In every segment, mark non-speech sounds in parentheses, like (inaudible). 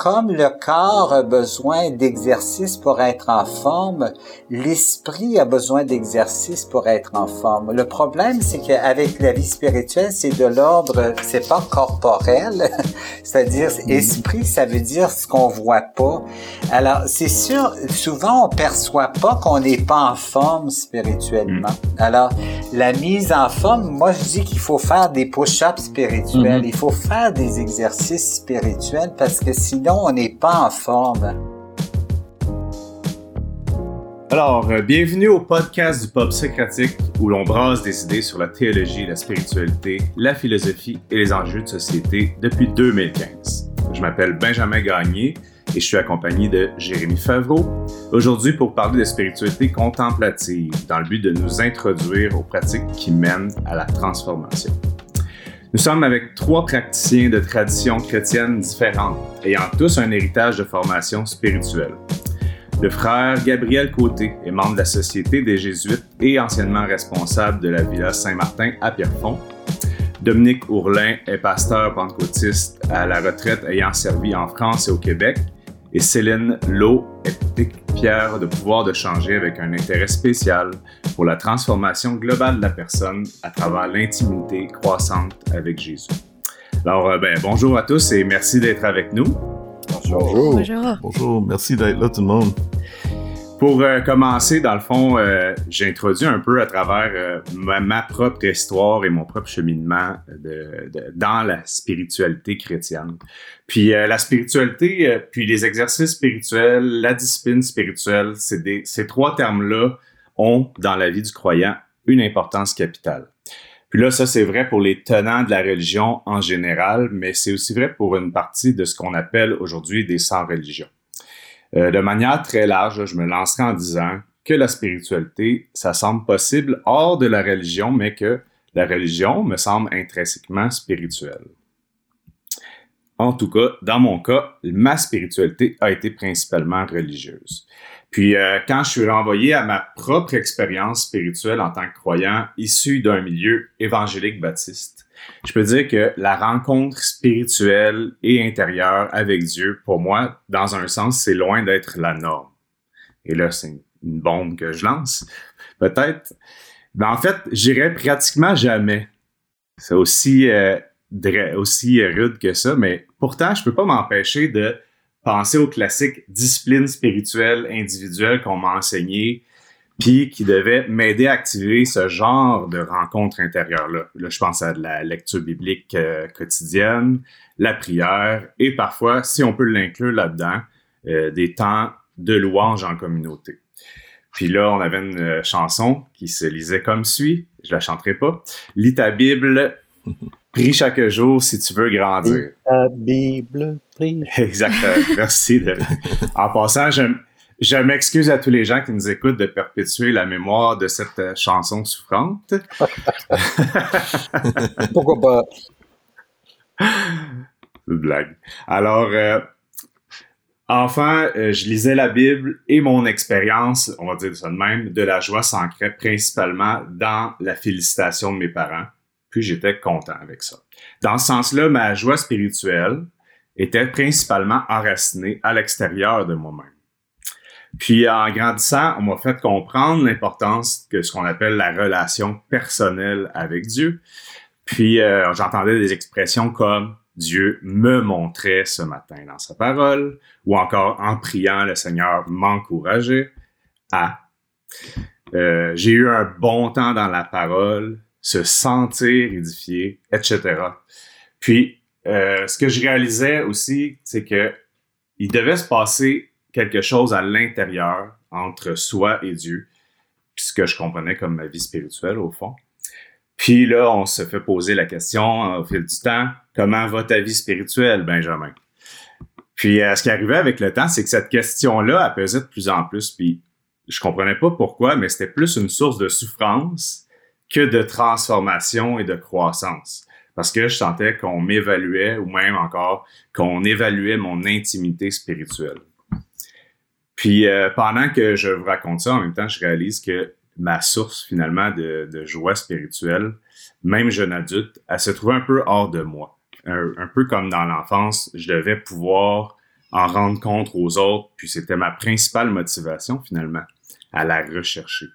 comme le corps a besoin d'exercice pour être en forme, l'esprit a besoin d'exercice pour être en forme. Le problème, c'est qu'avec la vie spirituelle, c'est de l'ordre, c'est pas corporel, (laughs) c'est-à-dire esprit, ça veut dire ce qu'on voit pas. Alors, c'est sûr, souvent on perçoit pas qu'on n'est pas en forme spirituellement. Mm. Alors, la mise en forme, moi je dis qu'il faut faire des push-ups spirituels, mm-hmm. il faut faire des exercices spirituels parce que sinon on n'est pas en forme. Alors, euh, bienvenue au podcast du Pop Socratique où l'on brasse des idées sur la théologie, la spiritualité, la philosophie et les enjeux de société depuis 2015. Je m'appelle Benjamin Gagné et je suis accompagné de Jérémy Favreau. Aujourd'hui pour parler de spiritualité contemplative dans le but de nous introduire aux pratiques qui mènent à la transformation. Nous sommes avec trois praticiens de traditions chrétiennes différentes, ayant tous un héritage de formation spirituelle. Le frère Gabriel Côté est membre de la Société des Jésuites et anciennement responsable de la Villa Saint-Martin à Pierrefonds. Dominique Ourlin est pasteur pentecôtiste à la retraite ayant servi en France et au Québec et Céline Lowe est fière de pouvoir de changer avec un intérêt spécial pour la transformation globale de la personne à travers l'intimité croissante avec Jésus. Alors, euh, ben, bonjour à tous et merci d'être avec nous. Bonjour. Bonjour. Bonjour. Merci d'être là tout le monde. Pour euh, commencer, dans le fond, euh, j'ai introduit un peu à travers euh, ma, propre histoire et mon propre cheminement dans la spiritualité chrétienne. Puis la spiritualité, puis les exercices spirituels, la discipline spirituelle, ces trois termes-là ont, dans la vie du croyant, une importance capitale. Puis là, ça, c'est vrai pour les tenants de la religion en général, mais c'est aussi vrai pour une partie de ce qu'on appelle aujourd'hui des sans-religions. Euh, de manière très large, je me lancerai en disant que la spiritualité, ça semble possible hors de la religion, mais que la religion me semble intrinsèquement spirituelle. En tout cas, dans mon cas, ma spiritualité a été principalement religieuse. Puis euh, quand je suis renvoyé à ma propre expérience spirituelle en tant que croyant issu d'un milieu évangélique baptiste, je peux dire que la rencontre spirituelle et intérieure avec Dieu, pour moi, dans un sens, c'est loin d'être la norme. Et là, c'est une bombe que je lance. Peut-être. Mais en fait, j'irai pratiquement jamais. C'est aussi, euh, aussi rude que ça, mais pourtant, je peux pas m'empêcher de penser aux classiques disciplines spirituelles individuelles qu'on m'a enseignées puis qui devait m'aider à activer ce genre de rencontre intérieure-là. Là, je pense à de la lecture biblique euh, quotidienne, la prière, et parfois, si on peut l'inclure là-dedans, euh, des temps de louange en communauté. Puis là, on avait une euh, chanson qui se lisait comme suit, je la chanterai pas. Lis ta Bible, prie chaque jour si tu veux grandir. Lis ta Bible, prie. (laughs) Exactement, merci. De... En passant, j'aime je m'excuse à tous les gens qui nous écoutent de perpétuer la mémoire de cette euh, chanson souffrante. (laughs) Pourquoi pas? Une blague. Alors, euh, enfin, euh, je lisais la Bible et mon expérience, on va dire ça de même, de la joie s'ancrait principalement dans la félicitation de mes parents. Puis j'étais content avec ça. Dans ce sens-là, ma joie spirituelle était principalement enracinée à l'extérieur de moi-même. Puis en grandissant, on m'a fait comprendre l'importance que ce qu'on appelle la relation personnelle avec Dieu. Puis euh, j'entendais des expressions comme Dieu me montrait ce matin dans sa parole, ou encore en priant, le Seigneur m'encourageait à. Euh, j'ai eu un bon temps dans la parole, se sentir édifié, etc. Puis, euh, ce que je réalisais aussi, c'est que il devait se passer quelque chose à l'intérieur entre soi et Dieu, ce que je comprenais comme ma vie spirituelle au fond. Puis là, on se fait poser la question au fil du temps, comment va ta vie spirituelle, Benjamin? Puis euh, ce qui arrivait avec le temps, c'est que cette question-là a pesé de plus en plus, puis je comprenais pas pourquoi, mais c'était plus une source de souffrance que de transformation et de croissance. Parce que je sentais qu'on m'évaluait, ou même encore qu'on évaluait mon intimité spirituelle. Puis euh, pendant que je vous raconte ça, en même temps, je réalise que ma source finalement de, joie spirituelle, même jeune adulte, elle se trouvait un peu hors de moi. Un, peu comme dans l'enfance, je devais pouvoir en rendre compte aux autres, puis c'était ma principale motivation finalement, à la rechercher.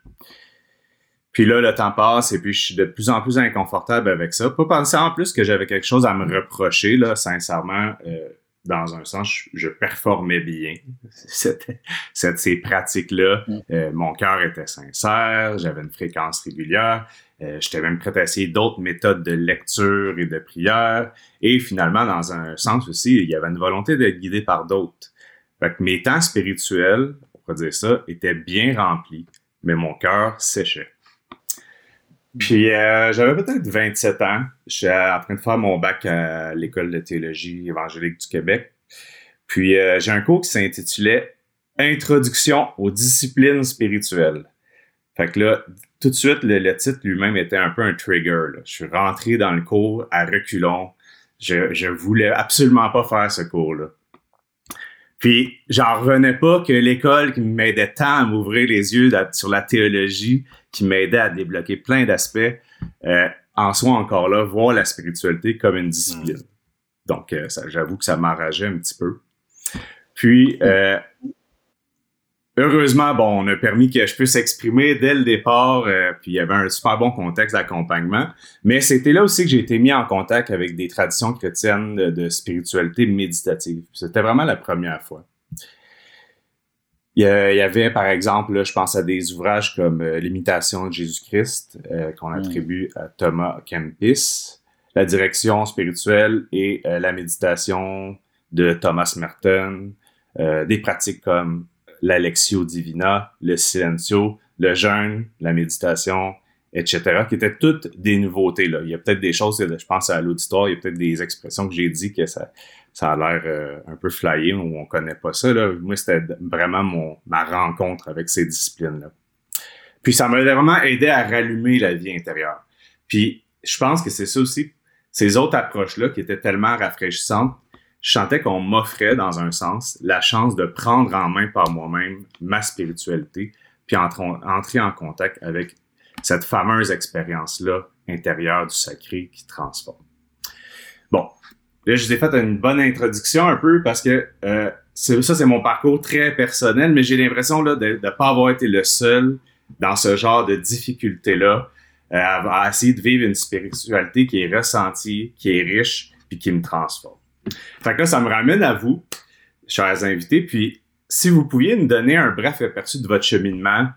Puis là, le temps passe et puis je suis de plus en plus inconfortable avec ça. Pas penser en plus que j'avais quelque chose à me reprocher, là, sincèrement. Euh, dans un sens, je, performais bien. (laughs) C'était, ces pratiques-là. Mm. Euh, mon cœur était sincère, j'avais une fréquence régulière. Euh, j'étais même prêt à essayer d'autres méthodes de lecture et de prière. Et finalement, dans un sens aussi, il y avait une volonté d'être guidé par d'autres. Fait que mes temps spirituels, on pourrait dire ça, étaient bien remplis, mais mon cœur séchait. Puis euh, j'avais peut-être 27 ans. J'étais en train de faire mon bac à l'école de théologie évangélique du Québec. Puis euh, j'ai un cours qui s'intitulait Introduction aux disciplines spirituelles. Fait que là, tout de suite, le, titre lui-même était un peu un trigger. Je suis rentré dans le cours à reculons. Je, je voulais absolument pas faire ce cours-là. Puis, j'en revenais pas que l'école qui m'aidait tant à m'ouvrir les yeux sur la théologie, qui m'aidait à débloquer plein d'aspects, euh, en soit encore là, voir la spiritualité comme une discipline. Donc, euh, j'avoue que ça m'enrageait un petit peu. Puis, euh, heureusement, bon, on a permis que je puisse exprimer dès le départ, euh, puis il y avait un super bon contexte d'accompagnement. Mais c'était là aussi que j'ai été mis en contact avec des traditions chrétiennes de, spiritualité méditative. C'était vraiment la première fois. Il y, avait, par exemple, je pense à des ouvrages comme euh, L'imitation de Jésus-Christ, euh, qu'on attribue à Thomas Kempis, La direction spirituelle et la méditation de Thomas Merton, des pratiques comme l'Alexio Divina, le Silencio, le jeûne, la méditation, etc., qui étaient toutes des nouveautés. Là. Il y a peut-être des choses, je pense à l'auditoire, il y a peut-être des expressions que j'ai dit que ça, a l'air euh, un peu flyé ou on connaît pas ça. Là. Moi, c'était vraiment mon, ma rencontre avec ces disciplines-là. Puis ça m'a vraiment aidé à rallumer la vie intérieure. Puis je pense que c'est ça aussi, ces autres approches-là qui étaient tellement rafraîchissantes, je sentais qu'on m'offrait, dans un sens, la chance de prendre en main par moi-même ma spiritualité, puis entrer en contact avec cette fameuse expérience-là intérieure du sacré qui transforme. Bon, là, je vous ai fait une bonne introduction un peu parce que euh, ça, c'est mon parcours très personnel, mais j'ai l'impression là, de ne pas avoir été le seul dans ce genre de difficulté-là euh, à, à essayer de vivre une spiritualité qui est ressentie, qui est riche, puis qui me transforme. Fait que là, ça me ramène à vous, chers invités. Puis, si vous pouviez nous donner un bref aperçu de votre cheminement,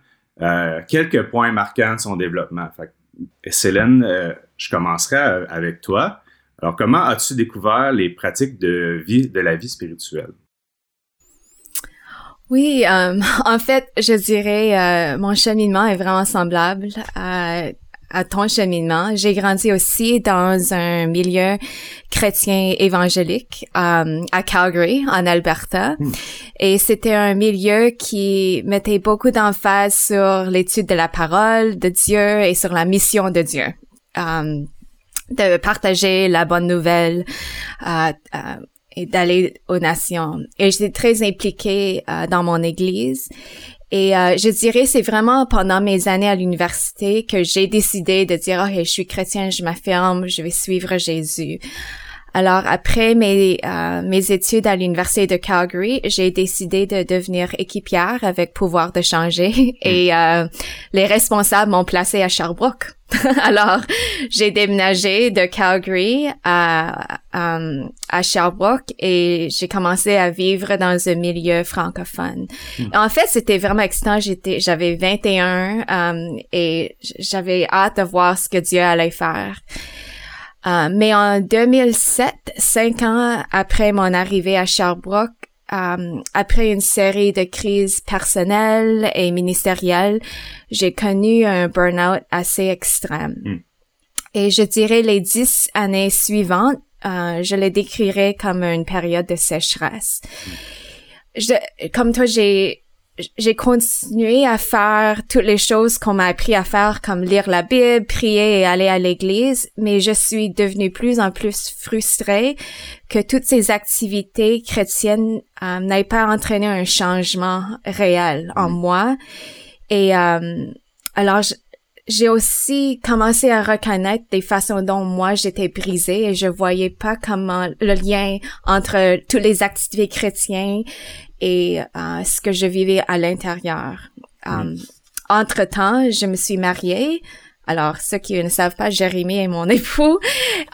euh, quelques points marquants de son développement. Fait Célène, euh, je commencerai euh, avec toi. Alors, comment as-tu découvert les pratiques de vie, de la vie spirituelle? Oui, (laughs) en fait, je dirais mon cheminement est vraiment semblable à à ton cheminement. J'ai grandi aussi dans un milieu chrétien évangélique euh, à Calgary, en Alberta. Hmm. Et c'était un milieu qui mettait beaucoup d'emphase sur l'étude de la parole de Dieu et sur la mission de Dieu. Euh, de partager la bonne nouvelle euh, euh et d'aller aux nations. Et j'étais très impliquée euh, dans mon église. Et euh, je dirais, c'est vraiment pendant mes années à l'université que j'ai décidé de dire, ok, je suis chrétien, je m'affirme, je vais suivre Jésus. Alors après mes euh, mes études à l'université de Calgary, j'ai décidé de devenir équipière avec pouvoir de changer (laughs) et euh, les responsables m'ont placé à Sherbrooke. (laughs) Alors j'ai déménagé de Calgary à euh, à Sherbrooke et j'ai commencé à vivre dans un milieu francophone. Hmm. En fait, c'était vraiment excitant. J'étais j'avais 21 et j'avais hâte de voir ce que Dieu allait faire. Euh, mais en 2007, cinq ans après mon arrivée à Sherbrooke, euh, après une série de crises personnelles et ministérielles, j'ai connu un burn-out assez extrême. Hmm. Et je dirais les dix années suivantes, euh, je les décrirais comme une période de sécheresse. Hmm. Je, comme toi, j'ai j'ai continué à faire toutes les choses qu'on m'a appris à faire, comme lire la Bible, prier et aller à l'église, mais je suis devenue plus en plus frustrée que toutes ces activités chrétiennes euh, n'aient pas entraîné un changement réel en moi. Et euh, alors, j'ai aussi commencé à reconnaître des façons dont moi j'étais brisée et je voyais pas comment le lien entre toutes les activités chrétiennes et euh, ce que je vivais à l'intérieur. Um, entre temps, je me suis mariée. Alors, ceux qui ne savent pas, Jérémy est mon (laughs) époux.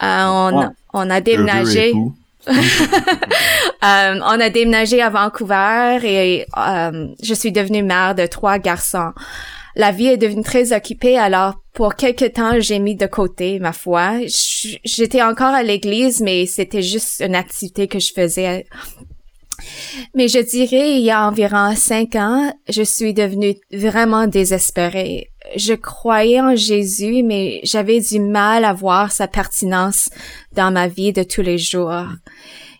Euh, on, on a déménagé. (laughs) Euh, on a déménagé à Vancouver et euh, je suis devenue mère de trois garçons. La vie est devenue très occupée, alors pour quelque temps, j'ai mis de côté ma foi. J'étais encore à l'église, mais c'était juste une activité que je faisais. Mais je dirais, il y a environ cinq ans, je suis devenue vraiment désespérée. Je croyais en Jésus, mais j'avais du mal à voir sa pertinence dans ma vie de tous les jours.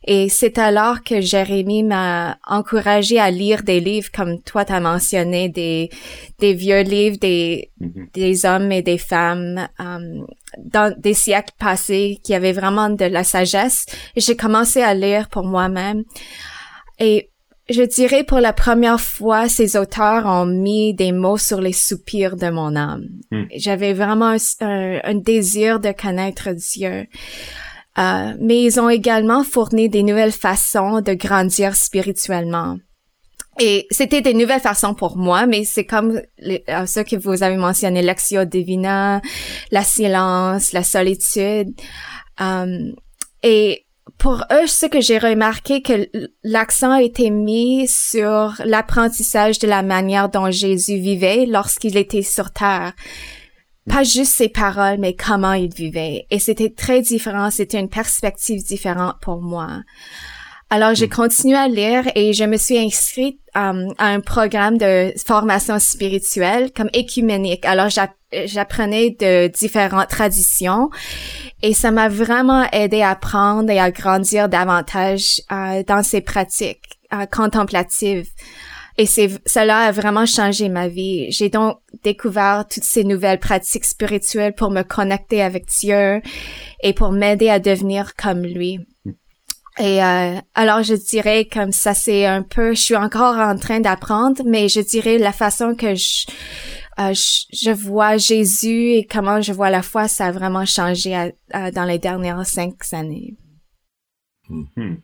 Et c'est alors que Jérémy m'a encouragé à lire des livres comme toi t'as mentionné, des, des vieux livres des, mm-hmm. des hommes et des femmes um, dans des siècles passés qui avaient vraiment de la sagesse. Et j'ai commencé à lire pour moi-même. Et je dirais pour la première fois, ces auteurs ont mis des mots sur les soupirs de mon âme. Mm. J'avais vraiment un, un, désir de connaître Dieu. Euh, mais ils ont également fourni des nouvelles façons de grandir spirituellement. Et c'était des nouvelles façons pour moi, mais c'est comme les, euh, ce que vous avez mentionné, l'axio divina, la silence, la solitude. Euh, et pour eux, ce que j'ai remarqué, que l'accent a été mis sur l'apprentissage de la manière dont Jésus vivait lorsqu'il était sur terre pas juste ses paroles, mais comment il vivait. Et c'était très différent, c'était une perspective différente pour moi. Alors, j'ai mm. continué à lire et je me suis inscrite um, à un programme de formation spirituelle comme écuménique. Alors, j'apprenais de différentes traditions et ça m'a vraiment aidé à apprendre et à grandir davantage euh, dans ces pratiques euh, contemplatives. Et c'est, cela a vraiment changé ma vie. J'ai donc découvert toutes ces nouvelles pratiques spirituelles pour me connecter avec Dieu et pour m'aider à devenir comme lui. Et euh, alors je dirais comme ça c'est un peu, je suis encore en train d'apprendre, mais je dirais la façon que je, euh, je, vois Jésus et comment je vois la foi, ça a vraiment changé dans les dernières cinq années. Hmm.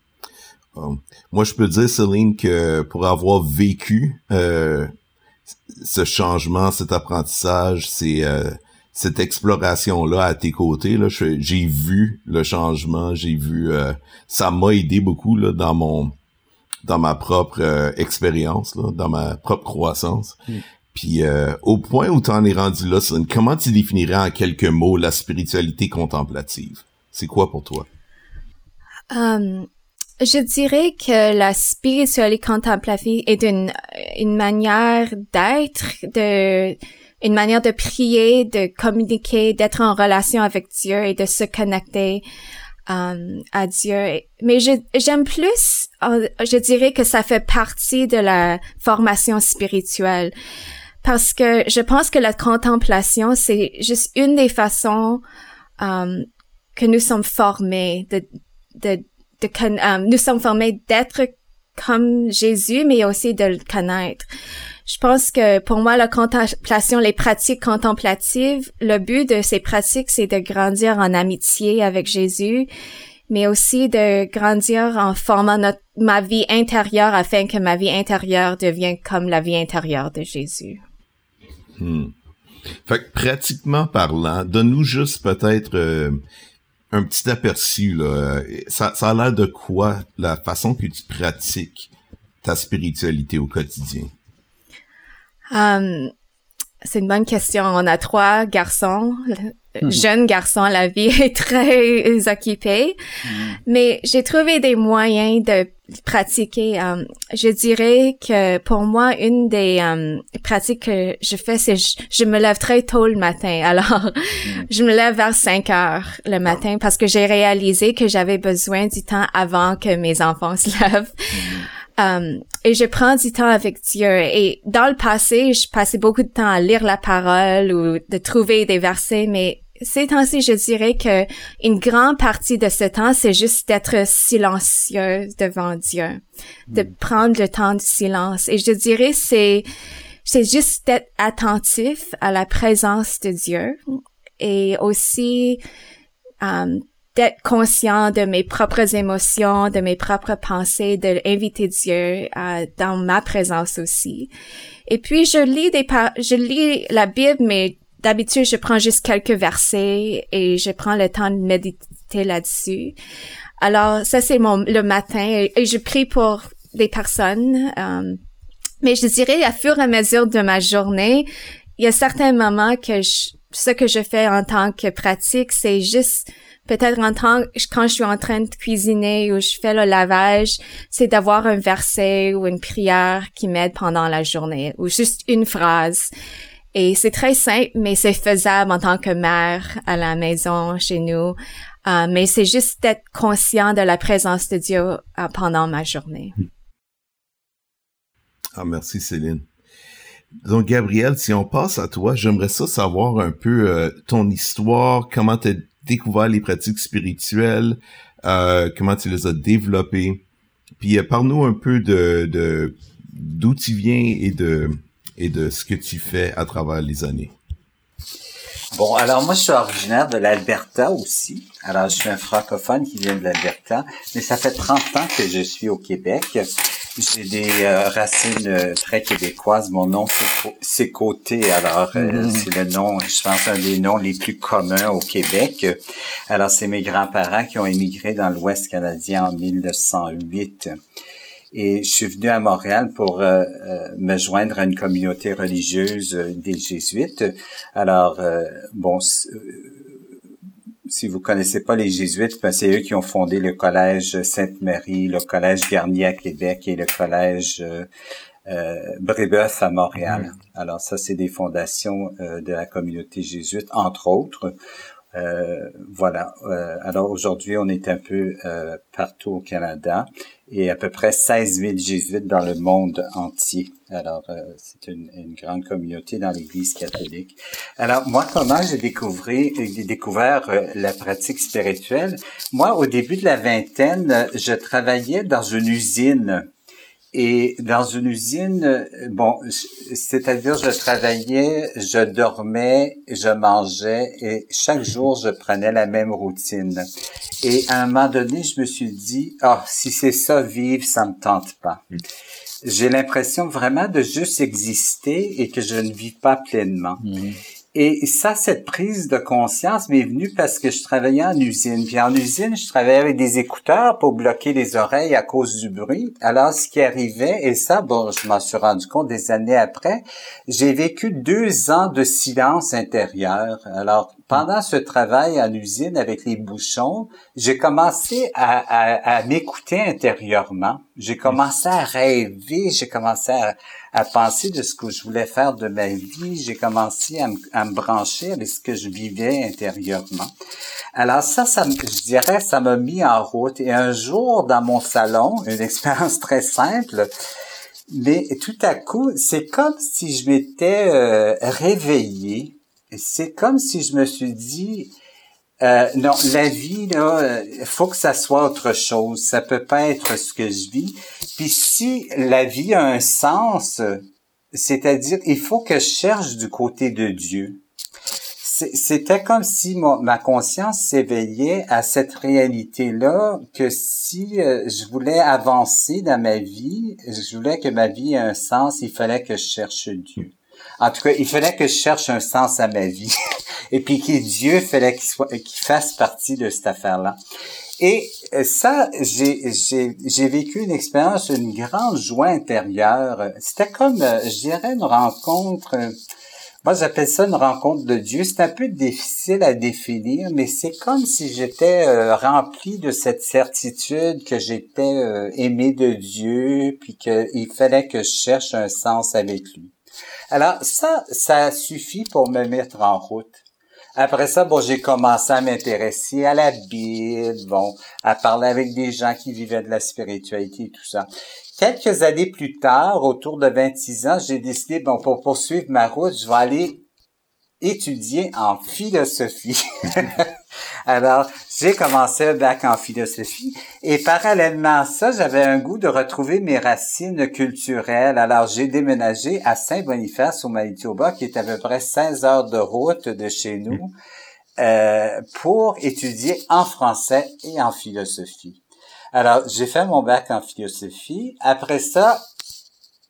Moi, je peux dire, Céline, que pour avoir vécu euh, ce changement, cet apprentissage, c'est euh, cette exploration-là à tes côtés, là, j'ai vu le changement, j'ai vu, euh, ça m'a aidé beaucoup là, dans mon, dans ma propre expérience, dans ma propre croissance. Mm. Puis au point où tu en es rendu là, Céline, comment tu définirais en quelques mots la spiritualité contemplative? C'est quoi pour toi? Um, je dirais que la spiritualité contemplative est une, une manière d'être, de, une manière de prier, de communiquer, d'être en relation avec Dieu et de se connecter um, à Dieu. Mais j'aime plus, euh, je dirais que ça fait partie de la formation spirituelle. Parce que je pense que la contemplation, c'est juste une des façons um, que nous sommes formés de, de euh, nous sommes formés d'être comme Jésus, mais aussi de le connaître. Je pense que pour moi, la contemplation, les pratiques contemplatives, le but de ces pratiques, c'est de grandir en amitié avec Jésus, mais aussi de grandir en formant notre, ma vie intérieure afin que ma vie intérieure devienne comme la vie intérieure de Jésus. Hmm. Fait que pratiquement parlant, donne-nous juste peut-être euh, un petit aperçu là. Ça, ça a l'air de quoi la façon que tu pratiques ta spiritualité au quotidien? Um, c'est une bonne question. On a trois garçons, hmm. jeunes garçons. La vie (laughs) est très occupée, hmm. mais j'ai trouvé des moyens de pratiquer. Um, je dirais que pour moi, une des um, pratiques que je fais, c'est je, je, me lève très tôt le matin. (laughs) Alors, hmm. je me lève vers 5 heures le matin parce que j'ai réalisé que j'avais besoin du temps avant que mes enfants se (laughs) lèvent. Um, et je prends du temps avec Dieu. Et dans le passé, je passais beaucoup de temps à lire la parole ou de trouver des versets, mais ces temps-ci, je dirais que une grande partie de ce temps, c'est juste d'être silencieux devant Dieu, de hmm. prendre le temps du silence. Et je dirais, c'est c'est juste d'être attentif à la présence de Dieu et aussi euh, d'être conscient de mes propres émotions, de mes propres pensées, de inviter Dieu euh, dans ma présence aussi. Et puis je lis des je lis la Bible, mais d'habitude je prends juste quelques versets et je prends le temps de méditer là-dessus. Alors ça c'est mon le matin et, je prie pour des personnes. Euh, mais je dirais, à fur et à mesure de ma journée, il y a certains moments que je, ce que je fais en tant que pratique, c'est juste peut-être en tant quand je suis en train de cuisiner ou je fais le lavage, c'est d'avoir un verset ou une prière qui m'aide pendant la journée ou juste une phrase. Et c'est très simple, mais c'est faisable en tant que mère à la maison chez nous. Euh, mais c'est juste d'être conscient de la présence de Dieu euh, pendant ma journée. Ah, merci Céline. Donc, Gabriel, si on passe à toi, j'aimerais ça savoir un peu euh, ton histoire, comment tu as découvert les pratiques spirituelles, euh, comment tu les as développées. Puis, parle-nous un peu de d'où tu viens et de, et de ce que tu fais à travers les années. Bon, alors moi, je suis originaire de l'Alberta aussi. Alors, je suis un francophone qui vient de l'Alberta, mais ça fait 30 ans que je suis au Québec. J'ai des euh, racines euh, très québécoises. Mon nom, c'est Côté. Alors, euh, mm-hmm. c'est le nom, je pense, un des noms les plus communs au Québec. Alors, c'est mes grands-parents qui ont émigré dans l'Ouest canadien en 1908. Et je suis venu à Montréal pour me joindre à une communauté religieuse des jésuites. Alors, bon, si vous connaissez pas les jésuites, ben c'est eux qui ont fondé le collège Sainte-Marie, le collège Garnier à Québec et le collège euh, euh Brébeuf à Montréal. Mm-hmm. Alors ça, c'est des fondations euh, de la communauté jésuite, entre autres. Euh, voilà. Euh, alors aujourd'hui, on est un peu euh, partout au Canada et à peu près 16 000 jésuites dans le monde entier. Alors c'est une, une, grande communauté dans l'Église catholique. Alors moi, comment j'ai découvert, découvert la pratique spirituelle? Moi, au début de la vingtaine, je travaillais dans une usine et dans une usine, bon, c'est-à-dire je travaillais, je dormais, je mangeais et chaque jour je prenais la même routine. Et à un moment donné, je me suis dit, ah, si c'est ça vivre, ça me tente pas. Mm. J'ai l'impression vraiment de juste exister et que je ne vis pas pleinement. Mm. Et ça, cette prise de conscience m'est venue parce que je travaillais en usine. Puis en usine, je travaillais avec des écouteurs pour bloquer les oreilles à cause du bruit. Alors, ce qui arrivait, et ça, bon, je m'en suis rendu compte des années après, j'ai vécu deux ans de silence intérieur. Alors, pendant ce travail en usine avec les bouchons, j'ai commencé à, à, à m'écouter intérieurement. J'ai commencé à rêver, j'ai commencé à, à, penser de ce que je voulais faire de ma vie. J'ai commencé à, à, me brancher avec ce que je vivais intérieurement. Alors ça, ça je dirais, ça m'a mis en route. Et un jour, dans mon salon, (laughs) une expérience très simple, mais tout à coup, c'est comme si je m'étais euh, réveillé c'est comme si je me suis dit, euh, non, la vie, là, il faut que ça soit autre chose. Ça peut pas être ce que je vis. Puis si la vie a un sens, c'est-à-dire, il faut que je cherche du côté de Dieu. C'était comme si ma conscience s'éveillait à cette réalité-là, que si euh, je voulais avancer dans ma vie, je voulais que ma vie ait un sens, il fallait que je cherche Dieu. En tout cas, il fallait que je cherche un sens à ma vie. (laughs) Et puis que Dieu fallait qu'il soit, qu'il fasse partie de cette affaire-là. Et euh, ça, j'ai, j'ai, vécu une expérience, une grande joie intérieure. C'était comme, euh, je dirais, une rencontre. Euh, moi, j'appelle ça une rencontre de Dieu. C'est un peu difficile à définir, mais c'est comme si j'étais rempli de cette certitude que j'étais aimé de Dieu, puis qu'il fallait que je cherche un sens avec lui. Alors ça, ça suffit pour me mettre en route. Après ça, bon, j'ai commencé à m'intéresser à la Bible, bon, à parler avec des gens qui vivaient de la spiritualité et tout ça. Quelques années plus tard, autour de 26 ans, j'ai décidé, bon, pour poursuivre ma route, je vais aller étudier en philosophie. (laughs) Alors, j'ai commencé un bac en philosophie et parallèlement à ça, j'avais un goût de retrouver mes racines culturelles. Alors, j'ai déménagé à Saint-Boniface au Manitoba, qui est à peu près 16 heures de route de chez nous, euh, pour étudier en français et en philosophie. Alors, j'ai fait mon bac en philosophie. Après ça,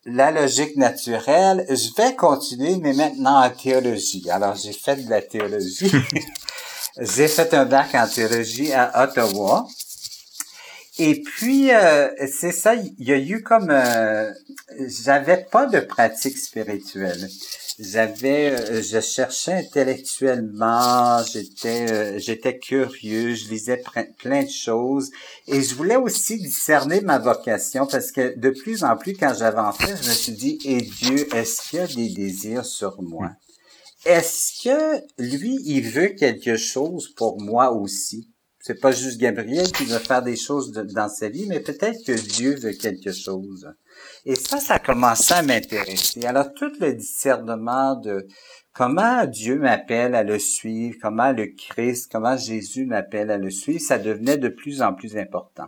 la logique naturelle, je vais continuer, mais maintenant en théologie. Alors, j'ai fait de la théologie. (laughs) j'ai fait un bac en théologie à Ottawa. Et puis, euh, c'est ça, il y a eu comme... Euh, j'avais pas de pratique spirituelle. J'avais euh, je cherchais intellectuellement j'étais euh, j'étais curieux je lisais plein de choses. Et je voulais aussi discerner ma vocation parce que de plus en plus quand j'avançais je me suis dit et Dieu est-ce qu'il y a des désirs sur moi est-ce que lui il veut quelque chose pour moi aussi? C'est pas juste Gabriel qui veut faire des choses dans sa vie mais peut-être que Dieu veut quelque chose et ça, ça a commencé à m'intéresser. Alors, tout le discernement de comment Dieu m'appelle à le suivre, comment le Christ, comment Jésus m'appelle à le suivre, ça devenait de plus en plus important.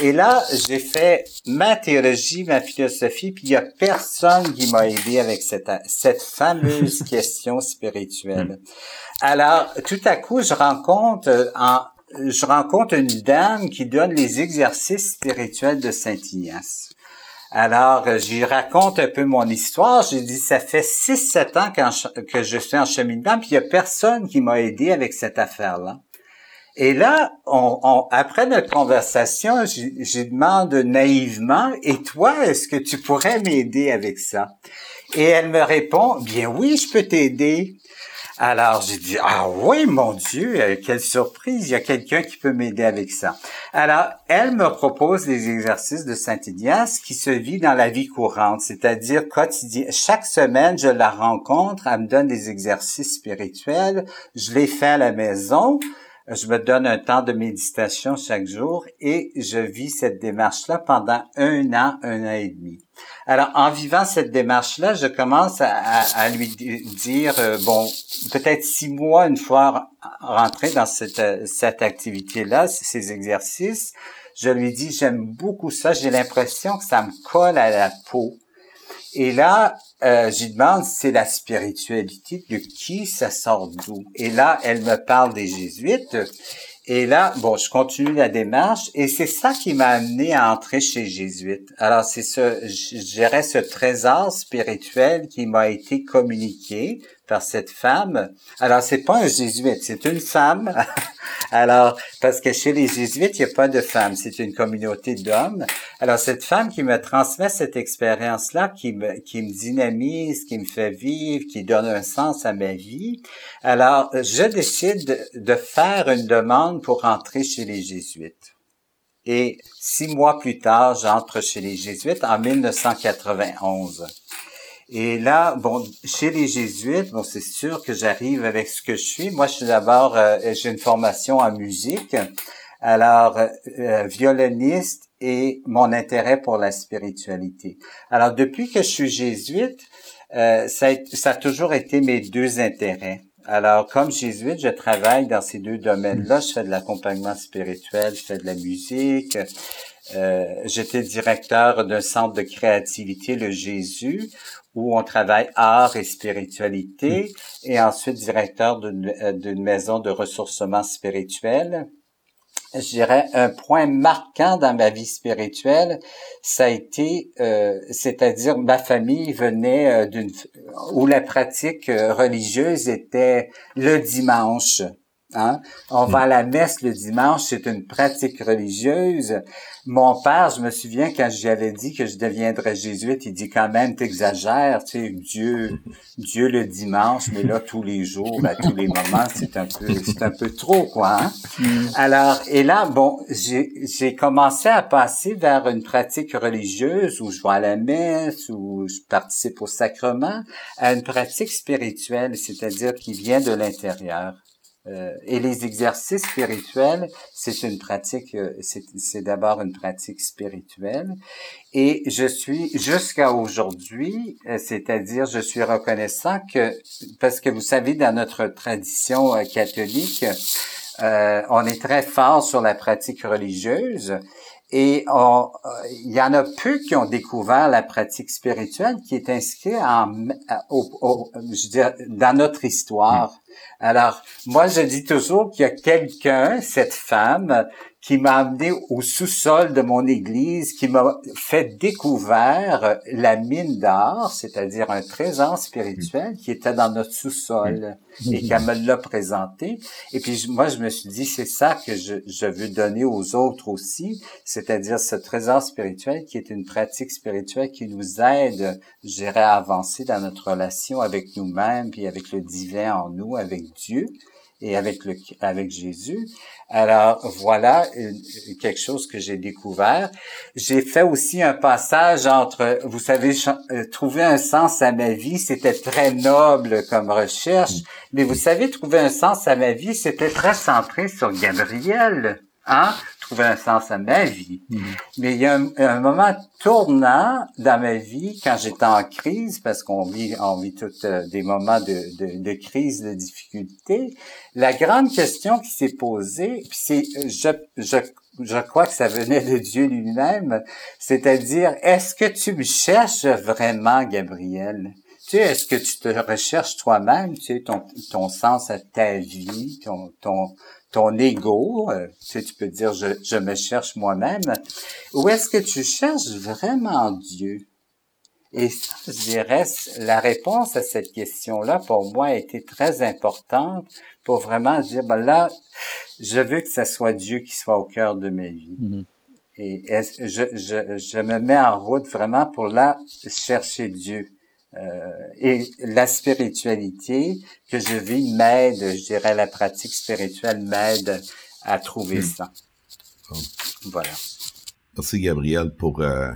Et là, j'ai fait ma théologie, ma philosophie, puis il y a personne qui m'a aidé avec cette, cette fameuse (laughs) question spirituelle. Alors, tout à coup, je rencontre en, je rencontre une dame qui donne les exercices spirituels de Saint Ignace. Alors, euh, j'y raconte un peu mon histoire. J'ai dit, ça fait 6-7 ans que je suis en cheminement, puis il n'y a personne qui m'a aidé avec cette affaire-là. Et là, on, après notre conversation, j'ai demande naïvement, et toi, est-ce que tu pourrais m'aider avec ça? Et elle me répond, bien oui, je peux t'aider. Alors, j'ai dit, ah oui, mon Dieu, euh, quelle surprise, il y a quelqu'un qui peut m'aider avec ça. Alors, elle me propose des exercices de Saint-Ignace qui se vit dans la vie courante, c'est-à-dire quotidien. Chaque semaine, je la rencontre, elle me donne des exercices spirituels, je les fais à la maison, je me donne un temps de méditation chaque jour et je vis cette démarche-là pendant un an, un an et demi. Alors, en vivant cette démarche-là, je commence à, lui dire, euh, bon, peut-être six mois, une fois rentré dans cette, cette activité-là, ces exercices, je lui dis, j'aime beaucoup ça, j'ai l'impression que ça me colle à la peau. Et là, euh, je demande, c'est la spiritualité de qui ça sort d'où? Et là, elle me parle des jésuites. Et là, bon, je continue la démarche et c'est ça qui m'a amené à entrer chez les Jésuites. Alors, c'est ce, je ce trésor spirituel qui m'a été communiqué par cette femme. Alors, c'est pas un jésuite, c'est une femme. (laughs) Alors, parce que chez les jésuites, il n'y a pas de femmes, c'est une communauté d'hommes. Alors, cette femme qui me transmet cette expérience-là, qui me, qui me dynamise, qui me fait vivre, qui donne un sens à ma vie. Alors, je décide de faire une demande pour entrer chez les jésuites. Et six mois plus tard, j'entre chez les jésuites en 1991. Et là, bon, chez les jésuites, bon, c'est sûr que j'arrive avec ce que je suis. Moi, je suis d'abord, euh, j'ai une formation en musique, alors euh, violoniste et mon intérêt pour la spiritualité. Alors, depuis que je suis jésuite, euh, ça, ça a toujours été mes deux intérêts. Alors, comme jésuite, je travaille dans ces deux domaines-là. Je fais de l'accompagnement spirituel, je fais de la musique. Euh, J'étais directeur d'un centre de créativité, le Jésus, où on travaille art et spiritualité, mm. et ensuite directeur euh, d'une maison de ressourcement spirituel. Je dirais un point marquant dans ma vie spirituelle, ça a été, euh, c'est-à-dire ma famille venait euh, d'une où la pratique religieuse était le dimanche. Hein? On va à la messe le dimanche, c'est une pratique religieuse. Mon père, je me souviens quand j'avais dit que je deviendrais jésuite, il dit quand même t'exagères, tu sais, Dieu, Dieu le dimanche, mais là tous les jours, à tous les moments, c'est un peu, c'est un peu trop quoi. Hein? Mm. Alors et là, bon, j'ai, j'ai commencé à passer vers une pratique religieuse où je vais à la messe, où je participe au sacrement, à une pratique spirituelle, c'est-à-dire qui vient de l'intérieur. Euh, et les exercices spirituels, c'est une pratique, euh, c'est d'abord une pratique spirituelle. Et je suis jusqu'à aujourd'hui, euh, c'est-à-dire je suis reconnaissant que, parce que vous savez, dans notre tradition catholique, on est très fort sur la pratique religieuse et il y en a peu qui ont découvert la pratique spirituelle qui est inscrite dans notre histoire. Alors, moi, je dis toujours qu'il y a quelqu'un, cette femme, qui m'a amené au sous-sol de mon église, qui m'a fait découvrir la mine d'or, c'est-à-dire un trésor spirituel qui était dans notre sous-sol et qu'elle me l'a présenté. Et puis moi, je me suis dit, c'est ça que je, je veux donner aux autres aussi, c'est-à-dire ce trésor spirituel qui est une pratique spirituelle qui nous aide, je dirais, à avancer dans notre relation avec nous-mêmes, puis avec le divin en nous, avec Dieu et avec le avec Jésus. Alors voilà quelque chose que j'ai découvert. J'ai fait aussi un passage entre, vous savez, euh, trouver un sens à ma vie, c'était très noble comme recherche, mais vous savez, trouver un sens à ma vie, c'était très centré sur Gabriel. Hein? trouver un sens à ma vie. Mm-hmm. Mais il y a un, moment tournant dans ma vie quand j'étais en crise, parce qu'on vit, on vit tous euh, des moments de, de, de, crise, de difficulté. La grande question qui s'est posée, puis c'est, je, je, je crois que ça venait de Dieu lui-même, c'est-à-dire, est-ce que tu me cherches vraiment, Gabriel? Tu sais, est-ce que tu te recherches toi-même, tu sais, ton, ton sens à ta vie, ton, ton, ton ego, euh, tu, sais, tu peux dire je, je me cherche moi-même, ou est-ce que tu cherches vraiment Dieu? Et ça, je dirais, la réponse à cette question-là, pour moi, a été très importante pour vraiment dire, ben là, je veux que ce soit Dieu qui soit au cœur de ma vie. Mm-hmm. Et je, je, je me mets en route vraiment pour là chercher Dieu. Euh, et la spiritualité que je vis m'aide, je dirais la pratique spirituelle m'aide à trouver hmm. ça. Voilà. Merci Gabriel pour euh,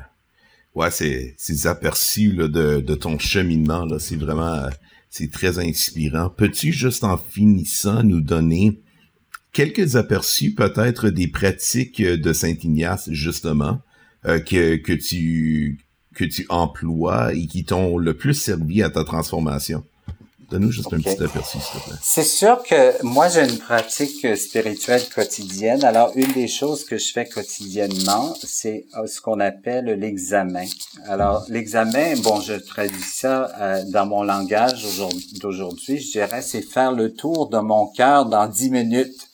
ouais ces, ces aperçus là, de, de ton cheminement là, c'est vraiment c'est très inspirant. Peux-tu juste en finissant nous donner quelques aperçus peut-être des pratiques de Saint Ignace justement euh, que que tu que tu emploies et qui t'ont le plus servi à ta transformation? Donne-nous juste un petit aperçu, s'il te plaît. C'est sûr que moi, j'ai une pratique spirituelle quotidienne. Alors, une des choses que je fais quotidiennement, c'est euh, ce qu'on appelle l'examen. Alors, l'examen, bon, je traduis ça euh, dans mon langage d'aujourd'hui, je dirais, c'est faire le tour de mon cœur dans dix minutes.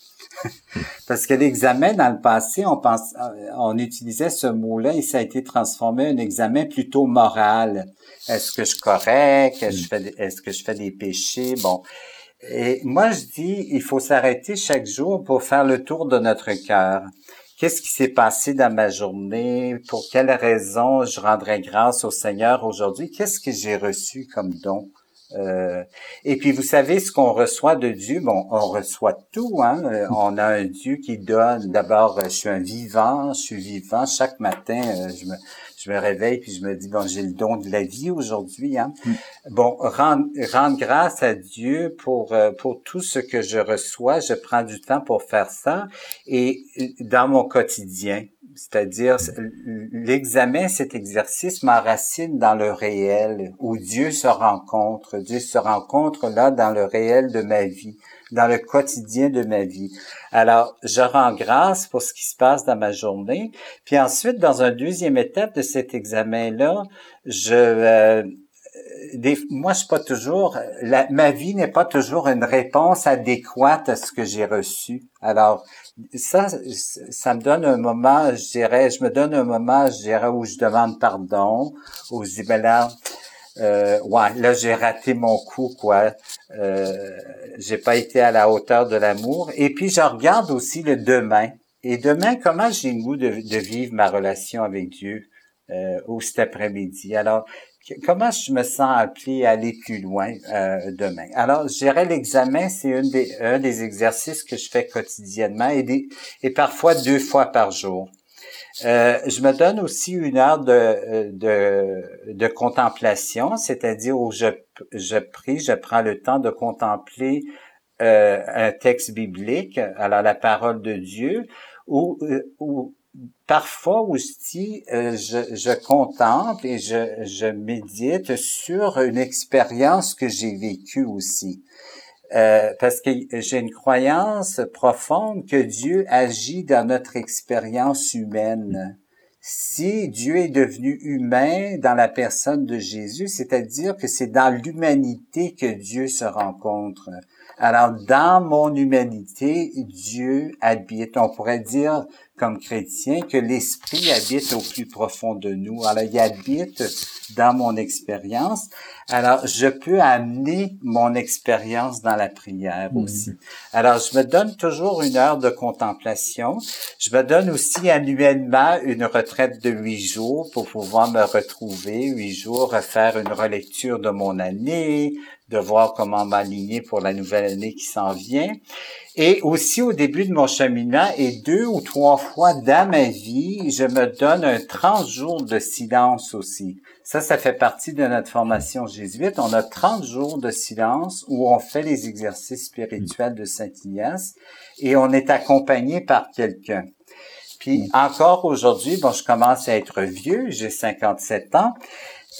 Parce que l'examen, dans le passé, on pense, euh, on utilisait ce mot-là et ça a été transformé en examen plutôt moral. Est-ce que je suis? Est-ce que je fais, est-ce que je fais des péchés? Bon. Et moi, je dis, il faut s'arrêter chaque jour pour faire le tour de notre cœur. Qu'est-ce qui s'est passé dans ma journée? Pour quelles raisons je rendrai grâce au Seigneur aujourd'hui? Qu'est-ce que j'ai reçu comme don? Euh, et puis vous savez ce qu'on reçoit de Dieu, bon, on reçoit tout. Hein? Euh, on a un Dieu qui donne. D'abord, euh, je suis un vivant, je suis vivant. Chaque matin, je me je me réveille puis je me dis bon, j'ai le don de la vie aujourd'hui. Hein? Mm. Bon, rendre, rendre grâce à Dieu pour pour tout ce que je reçois. Je prends du temps pour faire ça et dans mon quotidien. C'est-à-dire, l'examen, cet exercice m'enracine dans le réel, où Dieu se rencontre. Dieu se rencontre là dans le réel de ma vie, dans le quotidien de ma vie. Alors, je rends grâce pour ce qui se passe dans ma journée. Puis ensuite, dans un deuxième étape de cet examen-là, je... Euh, moi, je suis pas toujours, ma vie n'est pas toujours une réponse adéquate à ce que j'ai reçu. Alors, ça, ça me donne un moment, je dirais, je me donne un moment, je dirais, où je demande pardon, où je dis, ben là, euh, ouais, là j'ai raté mon coup, quoi. Euh, j'ai pas été à la hauteur de l'amour. Et puis je regarde aussi le demain. Et demain, comment j'ai le goût de, de, vivre ma relation avec Dieu euh, ou cet après-midi? Alors, comment je me sens appelé à aller plus loin euh, demain? Alors, dirais l'examen, c'est un des, exercices que je fais quotidiennement et, des, et parfois deux fois par jour. Euh, je me donne aussi une heure de, contemplation, c'est-à-dire où je, prie, je prends le temps de contempler euh, un texte biblique, alors la parole de Dieu, ou, ou parfois aussi, euh, je, je, contemple et je, je médite sur une expérience que j'ai vécue aussi. Euh, parce que j'ai une croyance profonde que Dieu agit dans notre expérience humaine. Si Dieu est devenu humain dans la personne de Jésus, c'est-à-dire que c'est dans l'humanité que Dieu se rencontre. Alors, dans mon humanité, Dieu habite. On pourrait dire, comme chrétien, que l'Esprit habite au plus profond de nous. Alors, il habite dans mon expérience. Alors, je peux amener mon expérience dans la prière mhm. aussi. Alors, je me donne toujours une heure de contemplation. Je me donne aussi annuellement une retraite de huit jours pour pouvoir me retrouver huit jours, faire une relecture de mon année, de voir comment m'aligner pour la nouvelle année qui s'en vient. Et aussi au début de mon cheminement et deux ou trois fois dans ma vie, je me donne un 30 jours de silence aussi. Ça, ça fait partie de notre formation jésuite. On a 30 jours de silence où on fait les exercices spirituels de Saint-Ignace et on est accompagné par quelqu'un. Puis encore aujourd'hui, bon, je commence à être vieux, j'ai 57 ans,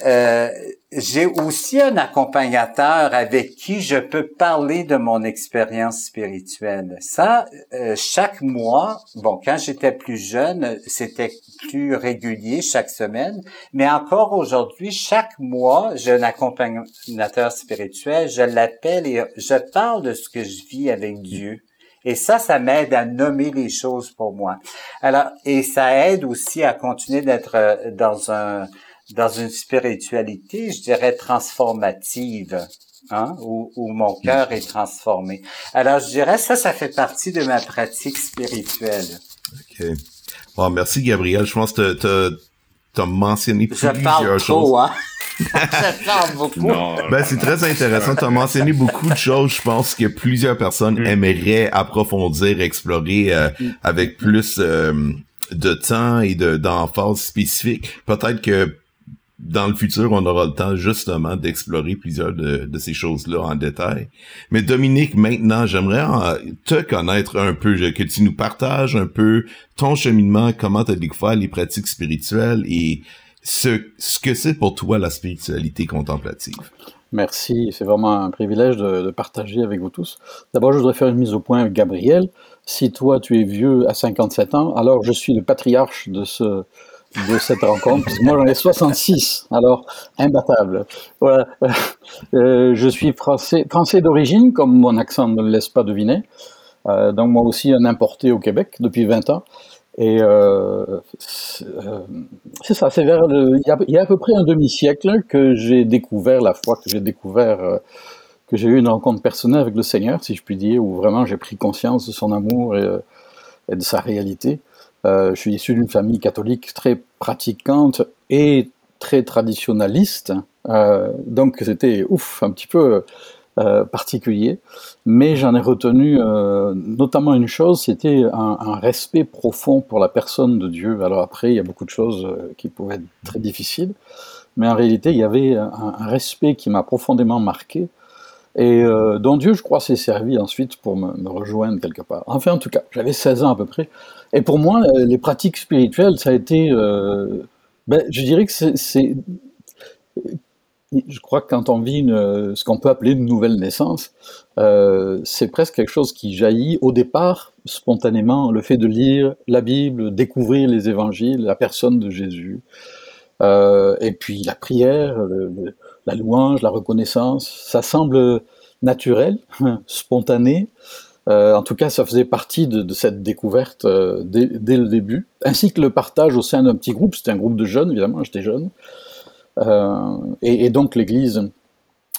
euh, j'ai aussi un accompagnateur avec qui je peux parler de mon expérience spirituelle. Ça, euh, chaque mois, bon, quand j'étais plus jeune, c'était plus régulier chaque semaine, mais encore aujourd'hui, chaque mois, j'ai un accompagnateur spirituel, je l'appelle et je parle de ce que je vis avec Dieu. Et ça, ça m'aide à nommer les choses pour moi. Alors, et ça aide aussi à continuer d'être euh, dans un dans une spiritualité, je dirais, transformative, hein, où, où mon cœur est transformé. Alors, je dirais, ça, ça fait partie de ma pratique spirituelle. OK. Bon, merci, Gabriel. Je pense que tu as mentionné plusieurs je parle choses. Hein? (laughs) je parle beaucoup. ben, c'est très intéressant. Tu as mentionné beaucoup de choses. Je pense que plusieurs personnes mm. aimeraient approfondir, explorer euh, mm. avec plus euh, de temps et de d'emphase spécifique. Peut-être que dans le futur, on aura le temps justement d'explorer plusieurs de, ces choses-là en détail. Mais Dominique, maintenant, j'aimerais te connaître un peu, que tu nous partages un peu ton cheminement, comment tu as découvert les pratiques spirituelles et ce, que c'est pour toi la spiritualité contemplative. Merci, c'est vraiment un privilège de, de, partager avec vous tous. D'abord, je voudrais faire une mise au point avec Gabriel. Si toi, tu es vieux à 57 ans, alors je suis le patriarche de ce, de cette rencontre, moi j'en ai 66, alors imbattable. Voilà. Euh, je suis français, français d'origine, comme mon accent ne le laisse pas deviner. Euh, donc moi aussi un importé au Québec depuis 20 ans. Et euh, c'est ça, c'est vers il, y a, à peu près un demi-siècle que j'ai découvert la foi, que j'ai découvert, que j'ai eu une rencontre personnelle avec le Seigneur, si je puis dire, où vraiment j'ai pris conscience de son amour et de sa réalité. Euh, je suis issu d'une famille catholique très pratiquante et très traditionnaliste, euh, donc c'était ouf, un petit peu euh, particulier. Mais j'en ai retenu notamment une chose, c'était un, respect profond pour la personne de Dieu. Alors après, il y a beaucoup de choses qui pouvaient être très difficiles, mais en réalité, il y avait un, un respect qui m'a profondément marqué et euh, dont Dieu, je crois, s'est servi ensuite pour me, rejoindre quelque part. Enfin, en tout cas, j'avais 16 ans à peu près. Et pour moi, euh, les pratiques spirituelles, ça a été... Euh, ben, je dirais que c'est... Je crois que quand on vit une, ce qu'on peut appeler une nouvelle naissance, euh, c'est presque quelque chose qui jaillit au départ spontanément, le fait de lire la Bible, découvrir les évangiles, la personne de Jésus, euh, et puis la prière, le, le, la louange, la reconnaissance, ça semble naturel, (laughs) spontané. Euh, en tout cas, ça faisait partie de, cette découverte euh, dès, le début, ainsi que le partage au sein d'un petit groupe. C'était un groupe de jeunes, évidemment, j'étais jeune. Euh, et, donc l'Église.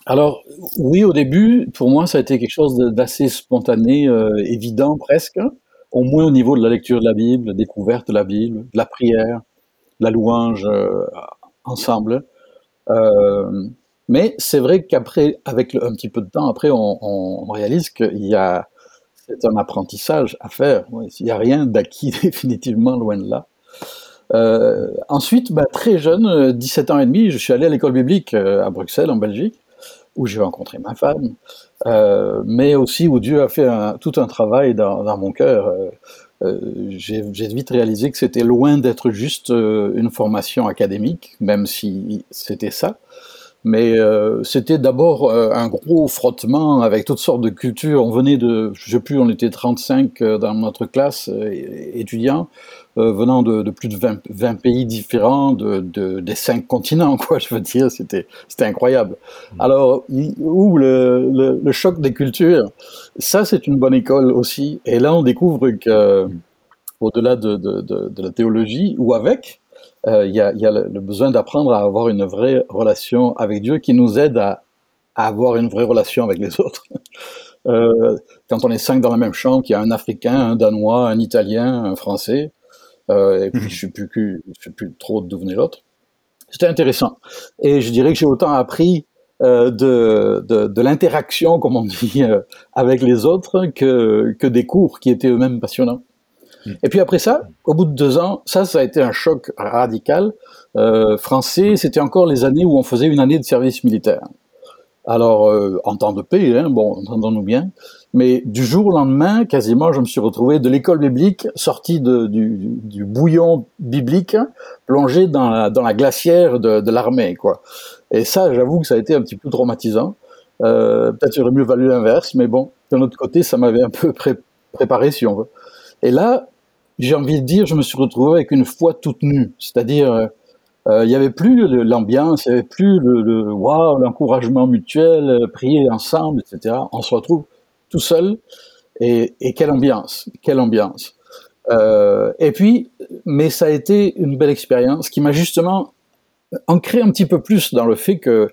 Alors, oui, au début, pour moi, ça a été quelque chose d'assez spontané, évident presque, au moins au niveau de la lecture de la Bible, la découverte de la Bible, de la prière, la louange ensemble. Euh, mais c'est vrai qu'après, avec un petit peu de temps, après, on, réalise qu'il y a c'est un apprentissage à faire. Il n'y a rien d'acquis (laughs) définitivement loin de là. Euh, ensuite, bah, très jeune, 17 ans et demi, je suis allé à l'école biblique euh, à Bruxelles, en Belgique, où j'ai rencontré ma femme, mais aussi où Dieu a fait tout un travail dans mon cœur. Euh, j'ai vite réalisé que c'était loin d'être juste euh, une formation académique, même si c'était ça, Mais euh, c'était d'abord un gros frottement avec toutes sortes de cultures. On venait de, je sais plus, on était 35 euh, dans notre classe étudiants, venant de, plus de 20, pays différents, de, des cinq continents, quoi. Je veux dire, c'était incroyable. Mmh. Alors, où le, le, choc des cultures, ça c'est une bonne école aussi. Et là, on découvre que au-delà de, de, de, la théologie ou avec, euh, il y, a, y, a, le besoin d'apprendre à avoir une vraie relation avec Dieu qui nous aide à, à avoir une vraie relation avec les (laughs) autres. euh, quand on est cinq dans la même chambre, qu'il y a un Africain, un Danois, un Italien, un Français, euh, et puis mhm. je ne sais, plus, je plus trop d'où venait l'autre. C'était intéressant. Et je dirais que j'ai autant appris euh, de, de, de l'interaction, comme on dit, euh, avec les autres que, que des cours qui étaient eux-mêmes passionnants. Mm. Et puis après ça, au bout de deux ans, ça, ça a été un choc radical. Français, c'était encore les années où on faisait une année de service militaire. Alors, euh, en temps de paix, hein, bon, entendons-nous bien, mais du jour au lendemain, quasiment, je me suis retrouvé de l'école biblique, sorti du, bouillon biblique, plongé dans la, glacière de, l'armée, quoi. Et ça, j'avoue que ça a été un petit peu traumatisant. Euh, Peut-être aurait mieux valu l'inverse, mais bon, d'un autre côté, ça m'avait un peu pré préparé, si on veut. Et là, j'ai envie de dire, je me suis retrouvé avec une foi toute nue. C'est-à-dire, euh, euh, il n'y avait plus l'ambiance, il n'y avait plus le, wow, l'encouragement mutuel, euh, prier ensemble, etc. On se retrouve tout seul. Et, quelle ambiance, quelle ambiance. Euh, et puis, mais ça a été une belle expérience qui m'a justement ancré un petit peu plus dans le fait que,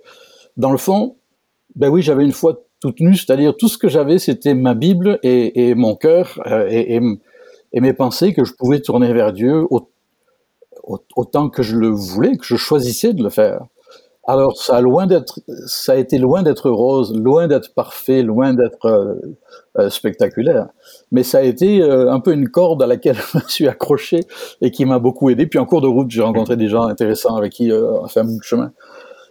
dans le fond, ben oui, j'avais une foi toute nue, c'est-à-dire tout ce que j'avais, c'était ma Bible et, mon cœur et et mes pensées que je pouvais tourner vers Dieu autant que je le voulais, que je choisissais de le faire. Alors ça a loin d'être, ça a été loin d'être rose, loin d'être parfait, loin d'être euh, euh, spectaculaire, mais ça a été euh, un peu une corde à laquelle (laughs) je me suis accroché et qui m'a beaucoup aidé. Puis en cours de route, j'ai rencontré des gens intéressants avec qui on a fait un bout de chemin.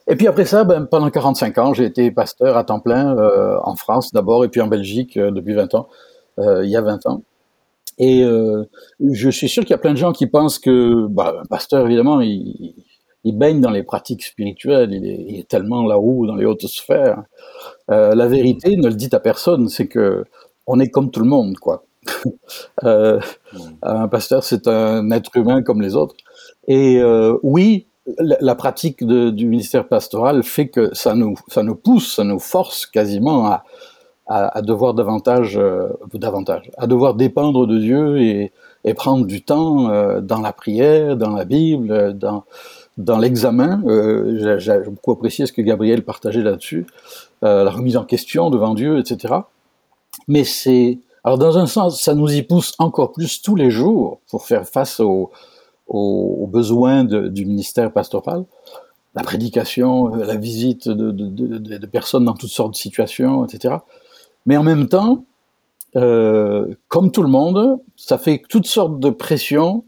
Et puis après ça, ben, pendant 45 ans, j'ai été pasteur à temps plein en France d'abord et puis en Belgique depuis 20 ans, il y a 20 ans. Et euh, je suis sûr qu'il y a plein de gens qui pensent que, bah, un pasteur, évidemment, il, il baigne dans les pratiques spirituelles, il est, il est tellement là-haut, dans les hautes sphères. Euh, la vérité, ne le dit à personne, c'est que on est comme tout le monde, quoi. (laughs) euh, un pasteur, c'est un être humain comme les autres. Et euh, oui, la, la pratique de, du ministère pastoral fait que ça nous, ça nous pousse, ça nous force quasiment à, à, à devoir davantage, davantage, à devoir dépendre de Dieu et, et prendre du temps dans la prière, dans la Bible, dans, dans l'examen. Euh, J'ai beaucoup apprécié ce que Gabriel partageait là-dessus, euh, la remise en question devant Dieu, etc. Mais c'est, alors dans un sens, ça nous y pousse encore plus tous les jours pour faire face aux, besoins du ministère pastoral la prédication, la visite de, personnes dans toutes sortes de situations, etc. Mais en même temps, euh, comme tout le monde, ça fait toutes sortes de pressions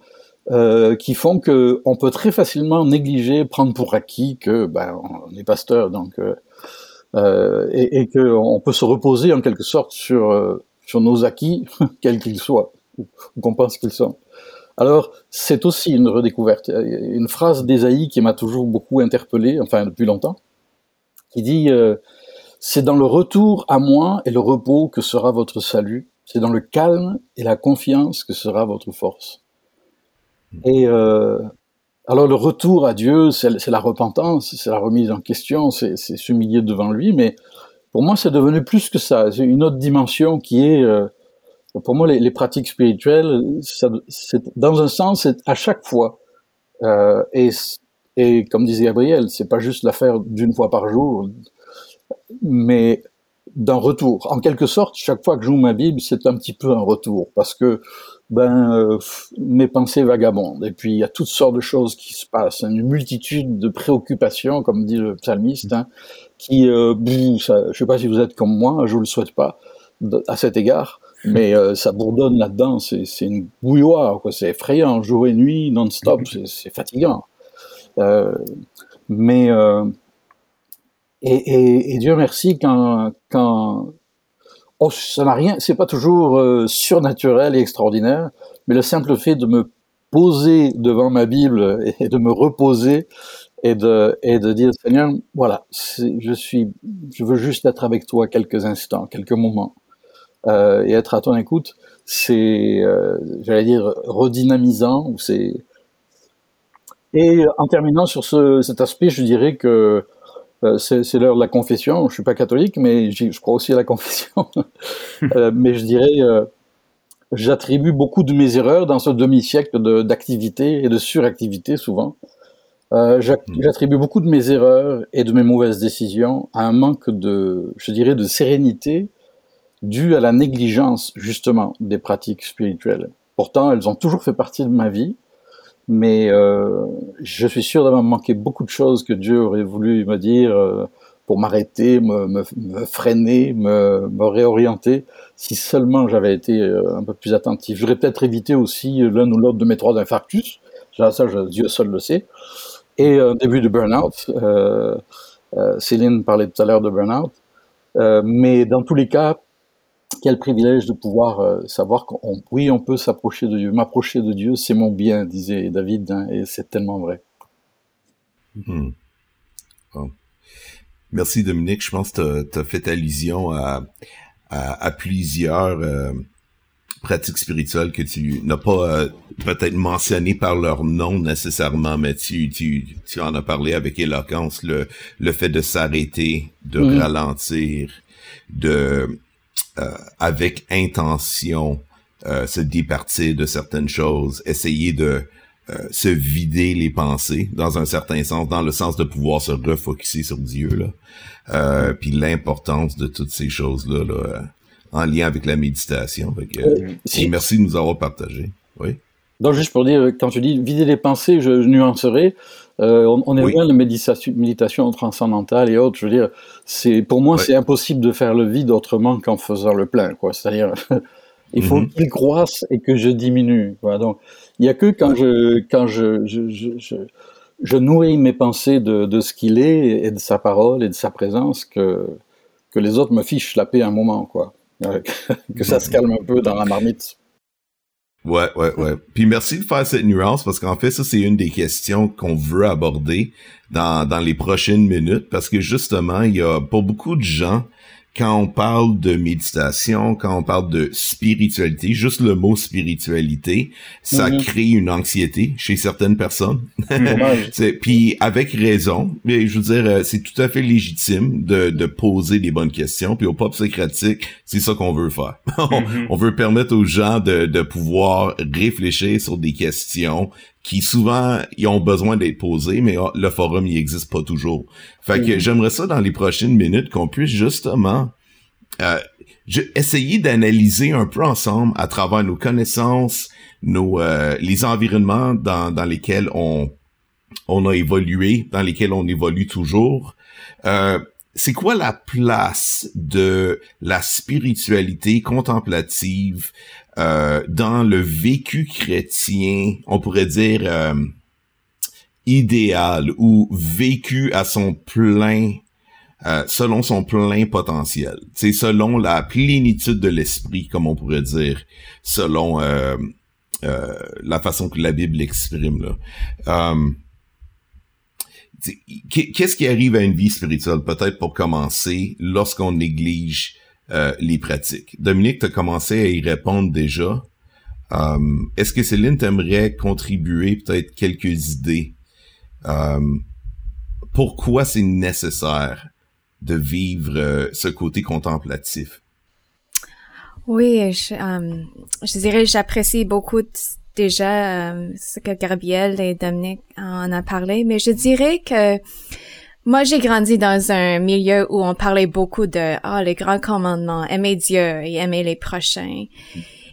euh, qui font que on peut très facilement négliger, prendre pour acquis que ben, on est pasteur, donc euh, euh et, et qu'on peut se reposer en quelque sorte sur euh, sur nos acquis, (laughs) quels qu'ils soient, ou qu'on pense qu'ils sont. Alors, c'est aussi une redécouverte. Une phrase d'Ésaïe qui m'a toujours beaucoup interpellé, enfin depuis longtemps, qui dit euh, c'est dans le retour à moi et le repos que sera votre salut. C'est dans le calme et la confiance que sera votre force. Et euh, alors le retour à Dieu, c'est la repentance, c'est la remise en question, c'est s'humilier devant lui, mais pour moi c'est devenu plus que ça. C'est une autre dimension qui est, euh, pour moi les, pratiques spirituelles, ça, dans un sens, c'est à chaque fois. Euh, et, et comme disait Gabriel, c'est pas juste l'affaire d'une fois par jour, mais d'un retour. En quelque sorte, chaque fois que joue ma Bible, c'est un petit peu un retour, parce que ben euh, mes pensées vagabondent, et puis il y a toutes sortes de choses qui se passent, une multitude de préoccupations, comme dit le psalmiste, hein, qui, euh, ça, je sais pas si vous êtes comme moi, je vous le souhaite pas à cet égard, mais euh, ça bourdonne là-dedans, c'est une bouilloire, c'est effrayant, jour et nuit, non-stop, c'est fatigant. Euh, mais euh, et, et, et, Dieu merci quand, quand oh, ça n'a rien, c'est pas toujours euh, surnaturel et extraordinaire, mais le simple fait de me poser devant ma Bible (laughs) et de me reposer et de et de dire Seigneur, voilà, je suis, je veux juste être avec toi quelques instants, quelques moments, euh, et être à ton écoute. C'est, euh, j'allais dire, redynamisant. Ou c'est et en terminant sur ce, cet aspect, je dirais que c'est l'heure de la confession. Je suis pas catholique, mais je crois aussi à la confession. (laughs) Euh, mais je dirais, euh, j'attribue beaucoup de mes erreurs dans ce demi-siècle d'activité et de suractivité souvent. Hmm. j'attribue beaucoup de mes erreurs et de mes mauvaises décisions à un manque de, je dirais, de sérénité dû à la négligence justement des pratiques spirituelles. Pourtant, elles ont toujours fait partie de ma vie mais euh, je suis sûr d'avoir manqué beaucoup de choses que Dieu aurait voulu me dire euh, pour m'arrêter, me, me, me, freiner, me, me, réorienter, si seulement j'avais été euh, un peu plus attentif. J'aurais peut-être évité aussi l'un ou l'autre de mes trois infarctus, ça, ça Dieu seul le sait, et un début de burn-out. Euh, euh, Céline parlait tout à l'heure de burn-out, mais dans tous les cas, quel privilège de pouvoir euh, savoir qu'on, oui, on peut s'approcher de Dieu. M'approcher de Dieu, c'est mon bien, disait David, hein, et c'est tellement vrai. Hmm. Merci Dominique. Je pense que tu as, fait allusion à, à, plusieurs euh, pratiques spirituelles que tu n'as pas euh, peut-être mentionnées par leur nom nécessairement, mais tu, tu, tu en as parlé avec éloquence, le, le fait de s'arrêter, de hmm. ralentir, de avec intention euh, se départir de certaines choses, essayer de euh, se vider les pensées dans un certain sens, dans le sens de pouvoir se refocuser sur Dieu là, euh, puis l'importance de toutes ces choses là, là en lien avec la méditation. Si. merci de nous avoir partagé. Oui. Donc juste pour dire, quand tu dis vider les pensées, je, je nuancerai. Euh, on, est loin de méditation, méditation transcendantale et autres. Je veux dire, c'est pour moi, c'est impossible de faire le vide autrement qu'en faisant le plein. Quoi. C'est-à-dire, (laughs) il faut mhm. qu'il croisse et que je diminue. Quoi. Donc, il y a que quand je quand je je, je, je, nourris mes pensées de, de ce qu'il est et de sa parole et de sa présence que que les autres me fichent la paix un moment, quoi. (laughs) que ça se calme un peu dans la marmite. Ouais, ouais, ouais. Puis merci de faire cette nuance parce qu'en fait, ça, c'est une des questions qu'on veut aborder dans, dans les prochaines minutes parce que justement, il y a pour beaucoup de gens, quand on parle de méditation, quand on parle de spiritualité, juste le mot spiritualité, ça mhm. crée une anxiété chez certaines personnes. (laughs) Puis avec raison, mais je veux dire, euh, c'est tout à fait légitime de, de poser des bonnes questions. Puis au pop socratique, c'est ça qu'on veut faire. (laughs) Mhm. on veut permettre aux gens de, de pouvoir réfléchir sur des questions qui souvent ils ont besoin d'être posées, mais ah, le forum il existe pas toujours. Fait que mm. j'aimerais ça dans les prochaines minutes qu'on puisse justement euh, essayer d'analyser un peu ensemble à travers nos connaissances, nos euh, les environnements dans, dans lesquels on on a évolué, dans lesquels on évolue toujours. Euh, c'est quoi la place de la spiritualité contemplative euh, dans le vécu chrétien, on pourrait dire euh, idéal ou vécu à son plein, euh, selon son plein potentiel. C'est selon la plénitude de l'esprit, comme on pourrait dire, selon la façon que la Bible l'exprime. Qu'est-ce qui arrive à une vie spirituelle, peut-être pour commencer, lorsqu'on néglige euh, les pratiques. Dominique, tu as commencé à y répondre déjà. Euh, est-ce que Céline t'aimerait contribuer peut-être quelques idées? Euh, pourquoi c'est nécessaire de vivre ce côté contemplatif? Oui, je, je dirais j'apprécie beaucoup déjà ce que Gabriel et Dominique en a parlé, mais je dirais que moi, j'ai grandi dans un milieu où on parlait beaucoup de ah les grands commandements, aimer Dieu et aimer les prochains,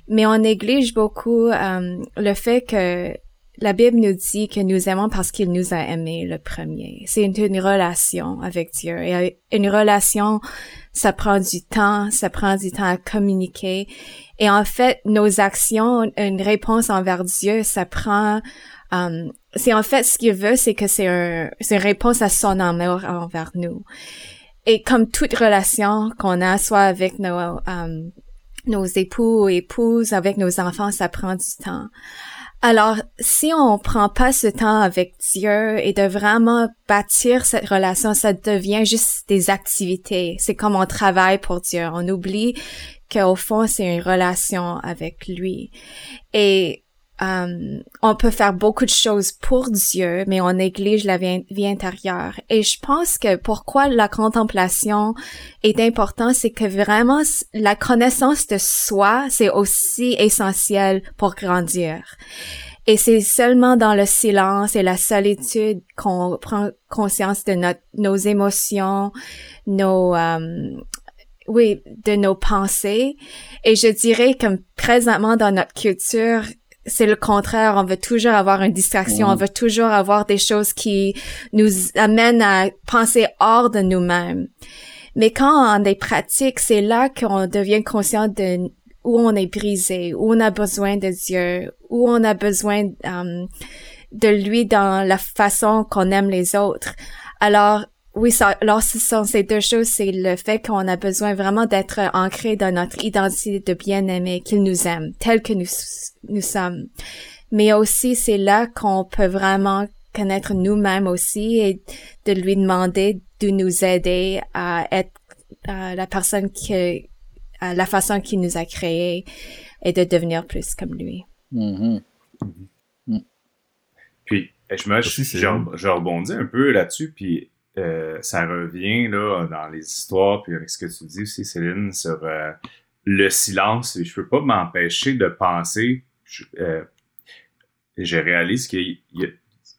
mais on néglige beaucoup euh, le fait que la Bible nous dit que nous aimons parce qu'il nous a aimés le premier. C'est une, une, relation avec Dieu et une relation, ça prend du temps, ça prend du temps à communiquer. Et en fait, nos actions, une réponse envers Dieu, ça prend Um, c'est en fait ce qu'il veut, c'est que c'est un, c'est une réponse à son amour envers nous. Et comme toute relation qu'on a, soit avec nos, um, nos époux ou épouses, avec nos enfants, ça prend du temps. Alors, si on prend pas ce temps avec Dieu et de vraiment bâtir cette relation, ça devient juste des activités. C'est comme on travaille pour Dieu. On oublie qu'au fond, c'est une relation avec lui. Et euh, on peut faire beaucoup de choses pour Dieu, mais on néglige la vie, intérieure. Et je pense que pourquoi la contemplation est importante, c'est que vraiment la connaissance de soi, c'est aussi essentiel pour grandir. Et c'est seulement dans le silence et la solitude qu'on prend conscience de notre, nos émotions, nos, euh, oui, de nos pensées. Et je dirais que présentement dans notre culture, c'est le contraire. On veut toujours avoir une distraction. On veut toujours avoir des choses qui nous amènent à penser hors de nous-mêmes. Mais quand on est pratique, c'est là qu'on devient conscient de où on est brisé, où on a besoin de Dieu, où on a besoin um, de lui dans la façon qu'on aime les autres. Alors, oui, ça, alors ce sont ces deux choses, c'est le fait qu'on a besoin vraiment d'être ancré dans notre identité de bien-aimé, qu'il nous aime, tel que nous, nous sommes. Mais aussi, c'est là qu'on peut vraiment connaître nous-mêmes aussi et de lui demander de nous aider à être la personne qui, à la façon qu'il nous a créés et de devenir plus comme lui. Mm-hmm. Puis, je, me, je, je, rebondis un peu là-dessus, puis euh, ça revient là dans les histoires, puis avec ce que tu dis aussi, Céline, sur euh, le silence. Je peux pas m'empêcher de penser. Je, euh, je réalise qu'il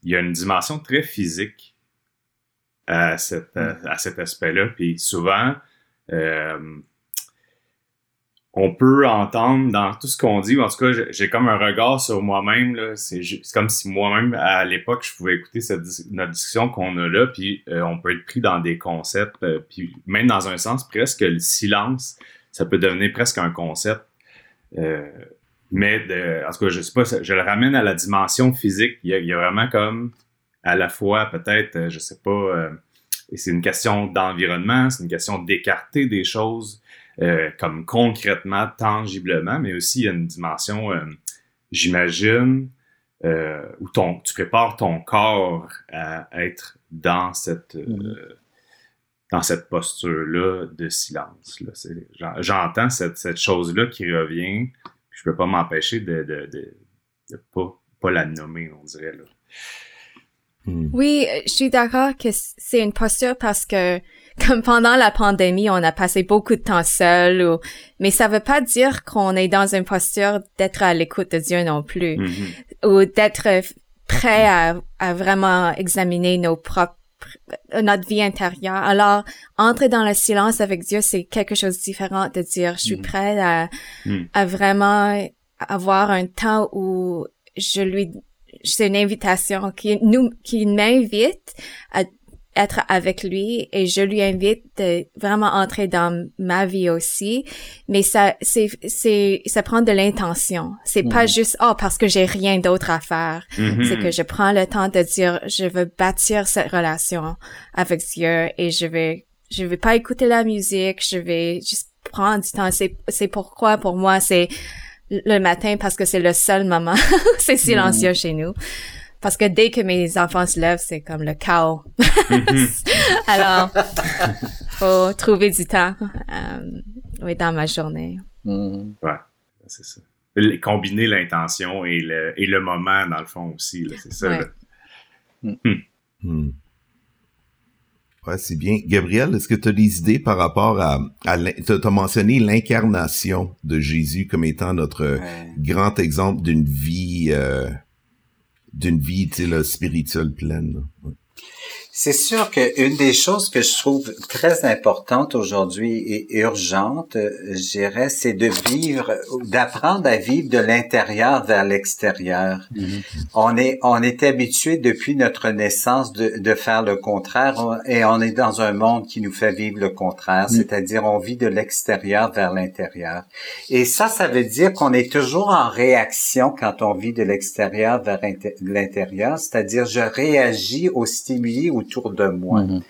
y, a une dimension très physique à, cette, à cet aspect-là. Puis souvent, on peut entendre dans tout ce qu'on dit, en tout cas, j'ai comme un regard sur moi-même. C'est comme si moi-même, à l'époque, je pouvais écouter cette, notre discussion qu'on a là, puis euh, on peut être pris dans des concepts, euh, puis même dans un sens, presque le silence, ça peut devenir presque un concept. Euh, mais, de, en tout cas, je sais pas, je le ramène à la dimension physique. Il y a, vraiment comme, à la fois, peut-être, je sais pas, c'est une question d'environnement, c'est une question d'écarter des choses euh, comme concrètement, tangiblement, mais aussi il y a une dimension, euh, j'imagine, euh, où ton, tu prépares ton corps à être dans cette, mm-hmm. dans cette posture-là de silence. J'entends cette, cette chose-là qui revient, je peux pas m'empêcher de, de, de, de pas, pas la nommer, on dirait. Là. Mm. Oui, je suis d'accord que c'est une posture parce que comme pendant la pandémie, on a passé beaucoup de temps seul, ou... mais ça veut pas dire qu'on est dans une posture d'être à l'écoute de Dieu non plus, mm-hmm. ou d'être prêt à, à, vraiment examiner nos propres notre vie intérieure. Alors, entrer dans le silence avec Dieu, c'est quelque chose de différent de dire, je suis mm-hmm. prêt à, mm. à vraiment avoir un temps où je lui c'est une invitation qui nous qui m'invite à être avec lui et je lui invite de vraiment entrer dans ma vie aussi. Mais ça c'est c'est ça prend de l'intention. C'est pas mhm. juste oh parce que j'ai rien d'autre à faire. Mhm. c'est que je prends le temps de dire je veux bâtir cette relation avec Dieu et je vais je vais pas écouter la musique. Je vais juste prendre du temps. C'est c'est pourquoi pour moi c'est le matin parce que c'est le seul moment. (laughs) C'est silencieux mhm. chez nous parce que dès que mes enfants se lèvent, c'est comme le chaos. Mhm. (laughs) Alors, faut trouver du temps euh, dans ma journée. Mhm. Ouais, c'est ça. Combiner l'intention et le, et le moment, dans le fond, aussi. C'est ça. Ouais. Hmm. Hmm. Ouais, c'est bien. Gabriel, est-ce que tu as des idées par rapport à... à tu as mentionné l'incarnation de Jésus comme étant notre grand exemple d'une vie... Euh, d'une vie spirituelle pleine. C'est sûr qu'une des choses que je trouve très importante aujourd'hui et urgente, je dirais, c'est de vivre, d'apprendre à vivre de l'intérieur vers l'extérieur. Mm-hmm. On est, on est habitué depuis notre naissance de, de faire le contraire et on est dans un monde qui nous fait vivre le contraire, Mm. c'est-à-dire on vit de l'extérieur vers l'intérieur. Et ça, ça veut dire qu'on est toujours en réaction quand on vit de l'extérieur vers l'intérieur, c'est-à-dire je réagis aux stimuli, aux autour de moi. Mhm.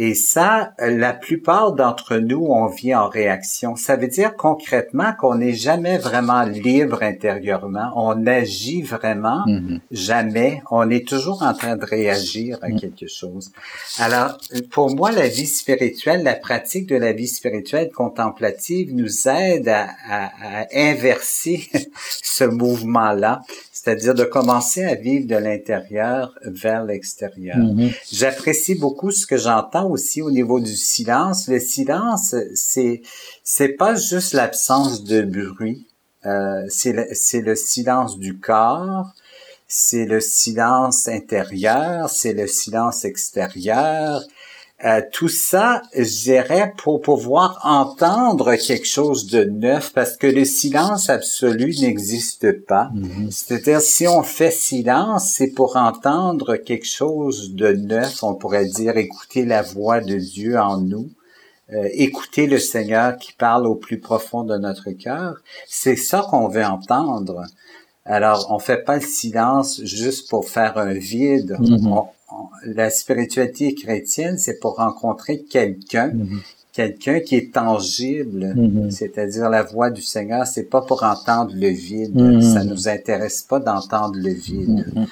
Et ça, la plupart d'entre nous, on vit en réaction. Ça veut dire concrètement qu'on n'est jamais vraiment libre intérieurement. On agit vraiment Mhm. jamais. On est toujours en train de réagir à quelque chose. Alors, pour moi, la vie spirituelle, la pratique de la vie spirituelle contemplative nous aide à, à- à inverser (laughs) ce mouvement-là, c'est-à-dire de commencer à vivre de l'intérieur vers l'extérieur. Mhm. J'apprécie beaucoup ce que j'entends aussi au niveau du silence. Le silence, c'est c'est pas juste l'absence de bruit. Euh, c'est le, c'est le silence du corps, c'est le silence intérieur, c'est le silence extérieur. Euh, tout ça, je dirais, pour pouvoir entendre quelque chose de neuf, parce que le silence absolu n'existe pas. Mhm. C'est-à-dire, si on fait silence, c'est pour entendre quelque chose de neuf. On pourrait dire écouter la voix de Dieu en nous, euh, écouter le Seigneur qui parle au plus profond de notre cœur. C'est ça qu'on veut entendre. Alors, on fait pas le silence juste pour faire un vide. Mhm. On- la spiritualité chrétienne, c'est pour rencontrer quelqu'un, Mhm. quelqu'un qui est tangible, Mhm. c'est-à-dire la voix du Seigneur. C'est pas pour entendre le vide. Mhm. Ça nous intéresse pas d'entendre le vide. Mhm.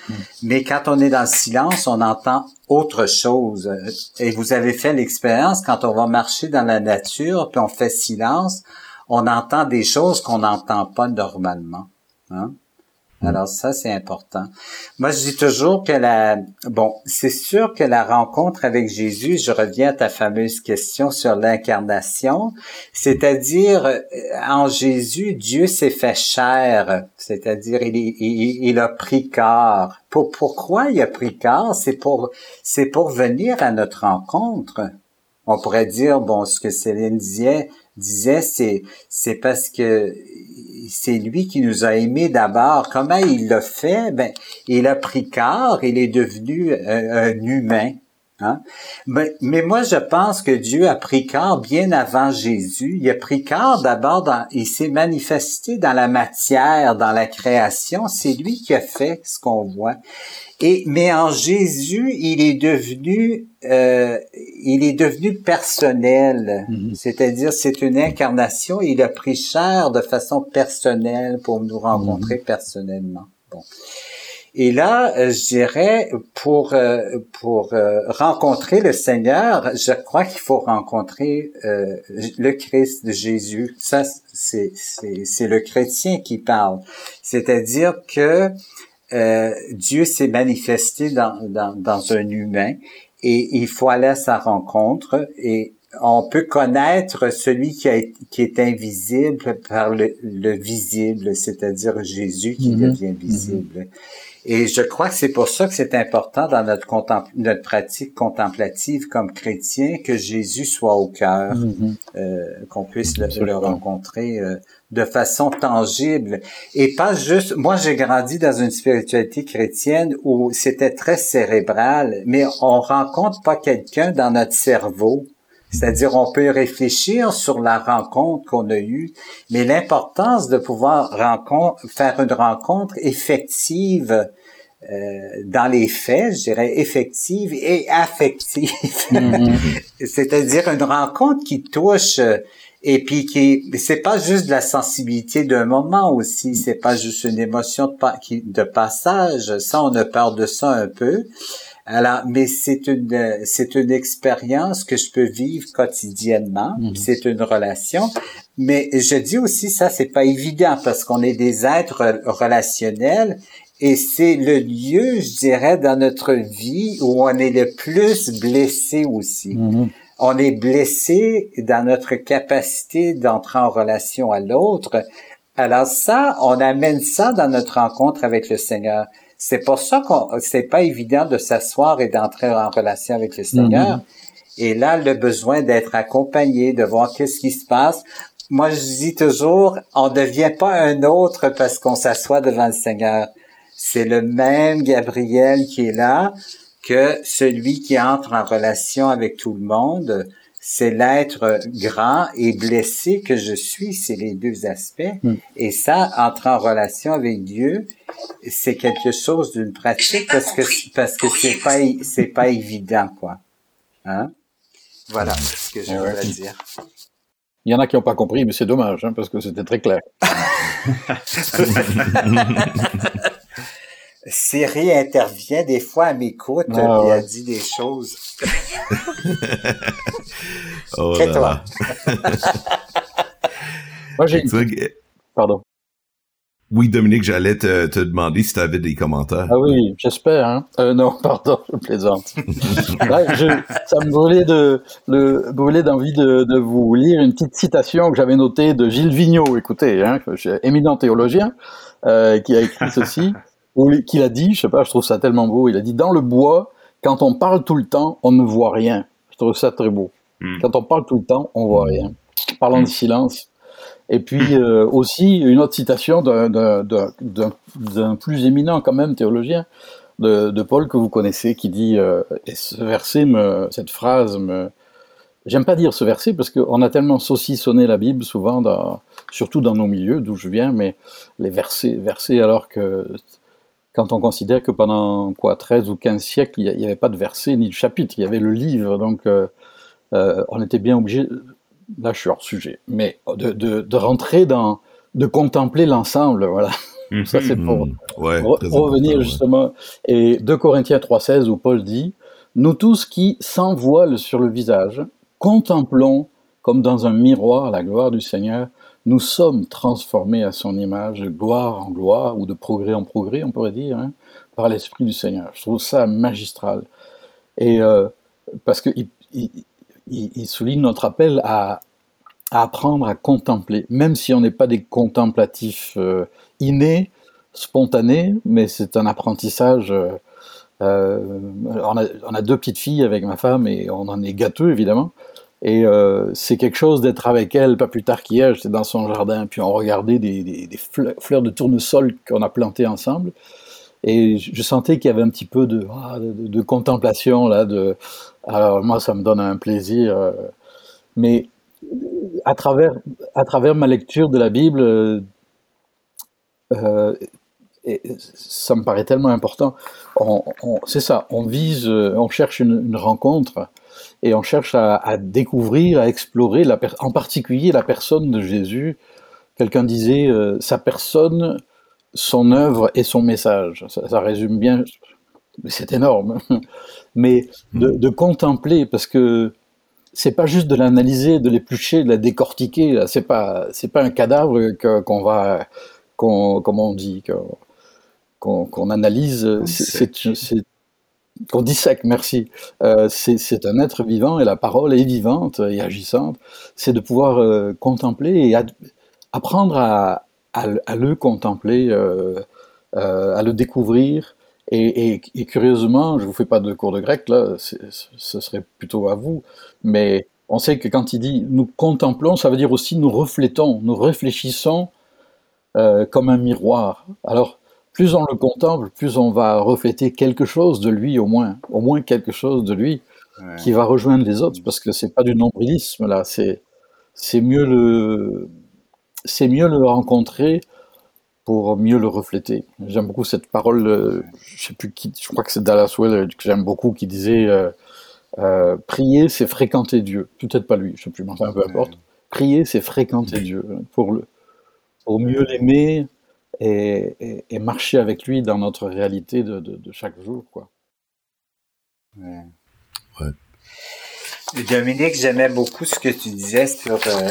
Mais quand on est dans le silence, on entend autre chose. Et vous avez fait l'expérience quand on va marcher dans la nature, puis on fait silence, on entend des choses qu'on n'entend pas normalement. Hein? Alors ça, c'est important. Moi, je dis toujours que la... Bon, c'est sûr que la rencontre avec Jésus, je reviens à ta fameuse question sur l'incarnation, c'est-à-dire, euh, en Jésus, Dieu s'est fait chair, c'est-à-dire, il, il a pris corps. Pour, pourquoi il a pris corps? C'est pour, c'est pour venir à notre rencontre. On pourrait dire, bon, ce que Céline disait, disait, c'est, c'est parce que c'est lui qui nous a aimés d'abord. Comment il l'a fait? Ben, il a pris corps, il est devenu un, un humain. Hein? Mais, mais moi, je pense que Dieu a pris corps bien avant Jésus. Il a pris corps d'abord, dans, il s'est manifesté dans la matière, dans la création. C'est lui qui a fait ce qu'on voit. Et mais en Jésus, il est devenu, euh, il est devenu personnel. Mhm. C'est-à-dire, c'est une incarnation. Il a pris chair de façon personnelle pour nous rencontrer personnellement. Bon. Et là, euh, je dirais, pour euh, pour euh, rencontrer le Seigneur, je crois qu'il faut rencontrer euh, le Christ, Jésus. Ça, c'est c'est c'est le chrétien qui parle. C'est-à-dire que euh, Dieu s'est manifesté dans, dans dans un humain et il faut aller à sa rencontre et on peut connaître celui qui, a, qui est invisible par le, le visible, c'est-à-dire Jésus qui Mhm. devient visible. Et je crois que c'est pour ça que c'est important dans notre, contempl- notre pratique contemplative comme chrétien que Jésus soit au cœur, Mhm. euh, qu'on puisse le, le rencontrer euh, de façon tangible et pas juste. Moi, j'ai grandi dans une spiritualité chrétienne où c'était très cérébral, mais on rencontre pas quelqu'un dans notre cerveau. C'est-à-dire, on peut réfléchir sur la rencontre qu'on a eue, mais l'importance de pouvoir rencontre, faire une rencontre effective euh, dans les faits, je dirais effective et affective. Mhm. (laughs) C'est-à-dire une rencontre qui touche euh, et puis qui c'est pas juste de la sensibilité d'un moment aussi, c'est pas juste une émotion de, pa- qui- de passage, ça on a peur de ça un peu. Alors, mais c'est une euh, c'est une expérience que je peux vivre quotidiennement, Mhm. puis c'est une relation. Mais je dis aussi ça c'est pas évident parce qu'on est des êtres relationnels et c'est le lieu, je dirais, dans notre vie où on est le plus blessé aussi Mhm. on est blessé dans notre capacité d'entrer en relation à l'autre. Alors ça, on amène ça dans notre rencontre avec le Seigneur. C'est pour ça qu'on, c'est pas évident de s'asseoir et d'entrer en relation avec le Seigneur. Et là, le besoin d'être accompagné, de voir qu'est-ce qui se passe. Moi, je dis toujours, on ne devient pas un autre parce qu'on s'assoit devant le Seigneur. C'est le même Gabriel qui est là que celui qui entre en relation avec tout le monde. c'est l'être grand et blessé que je suis, c'est les deux aspects. Mm. Et ça, entrer en relation avec Dieu, c'est quelque chose d'une pratique parce que parce que c'est pas c'est pas évident quoi. Hein? Voilà ce que je Ouais, voudrais ouais. dire. Il y en a qui n'ont pas compris, mais c'est dommage, hein, parce que c'était très clair. (laughs) (laughs) Siri intervient des fois, elle m'écoute Ah, et ouais. elle dit des choses. (laughs) Oh là Tais-toi. là. (laughs) Moi, j'ai... Pardon. Oui, Dominique, j'allais te, te demander si tu avais des commentaires. Ah oui, j'espère. Hein. Euh, non, (laughs) pardon, je plaisante. Là, je- ça me brûlait de, le, brûlait d'envie de, de vous lire une petite citation que j'avais notée de Gilles Vigneault. Écoutez, hein, je suis éminent théologien, euh, qui a écrit ceci, qu'il a dit, je sais pas, je trouve ça tellement beau. Il a dit dans le bois, quand on parle tout le temps, on ne voit rien. Je trouve ça très beau. Hmm. Quand on parle tout le temps, on voit rien. Parlons de silence. Et puis euh, aussi une autre citation d'un- plus éminent quand même théologien de, de Paul que vous connaissez qui dit euh, et ce verset me, cette phrase me j'aime pas dire ce verset parce qu'on a tellement saucissonné la Bible souvent dans, surtout dans nos milieux d'où je viens mais les versets versets alors que quand on considère que pendant quoi 13 ou 15 siècles il n'y avait pas de verset ni de chapitre il y avait le livre donc euh, euh, on était bien obligé là je suis hors sujet mais de, de, de rentrer dans de contempler l'ensemble voilà ça c'est pour. Ouais, Re- très revenir ouais. justement, et 2 Corinthiens 3,16 où Paul dit Nous tous qui, sans voile sur le visage, contemplons comme dans un miroir la gloire du Seigneur, nous sommes transformés à son image, gloire en gloire, ou de progrès en progrès, on pourrait dire, hein, par l'Esprit du Seigneur. Je trouve ça magistral. Et euh, parce qu'il il, souligne notre appel à, apprendre à contempler, même si on n'est pas des contemplatifs euh, innés, spontanés, mais c'est un apprentissage. euh, on a deux petites filles avec ma femme et on en est gâteux évidemment. Et euh, c'est quelque chose d'être avec elle, pas plus tard qu'hier, j'étais dans son jardin, puis on regardait des, fleurs, de tournesol qu'on a plantées ensemble. Et je sentais qu'il y avait un petit peu de, ah, de, contemplation là. De, alors moi, ça me donne un plaisir. euh, mais à travers, à travers ma lecture de la Bible, euh, ça me paraît tellement important. C'est ça, on vise, on cherche une rencontre et on cherche à, à découvrir, à explorer, la en particulier la personne de Jésus. Quelqu'un disait euh, sa personne, son œuvre et son message. Ça, ça résume bien. mais C'est énorme. (laughs) Mais de, de contempler, parce que c'est pas juste de l'analyser, de l'éplucher, de la décortiquer. là. C'est pas, c'est pas un cadavre qu'on va, qu'on, comment on dit, qu'on, analyse. C'est- qu'on dissèque. Merci. Euh, c'est, un être vivant et la parole est vivante et agissante. C'est de pouvoir euh, contempler et apprendre à, le- contempler, euh, à le découvrir. Et, curieusement, je vous fais pas de cours de grec là, ce serait plutôt à vous, mais on sait que quand il dit nous contemplons, ça veut dire aussi nous reflétons, nous réfléchissons comme un miroir. Alors, plus on le contemple, plus on va refléter quelque chose de lui au moins, au moins quelque chose de lui Ouais. qui va rejoindre les autres, parce que c'est pas du nombrilisme là, c'est c'est mieux le c'est mieux le rencontrer pour mieux le refléter. J'aime beaucoup cette parole, euh, je sais plus qui, je crois que c'est Dallas Willard que j'aime beaucoup, qui disait euh, euh, prier, c'est fréquenter Dieu. Peut-être pas lui, je sais plus, mais enfin peu importe. Prier, c'est fréquenter Dieu pour le pour mieux l'aimer et, et- et marcher avec lui dans notre réalité de, de- de chaque jour, quoi. Ouais. Ouais. Dominique, j'aimais beaucoup ce que tu disais sur euh,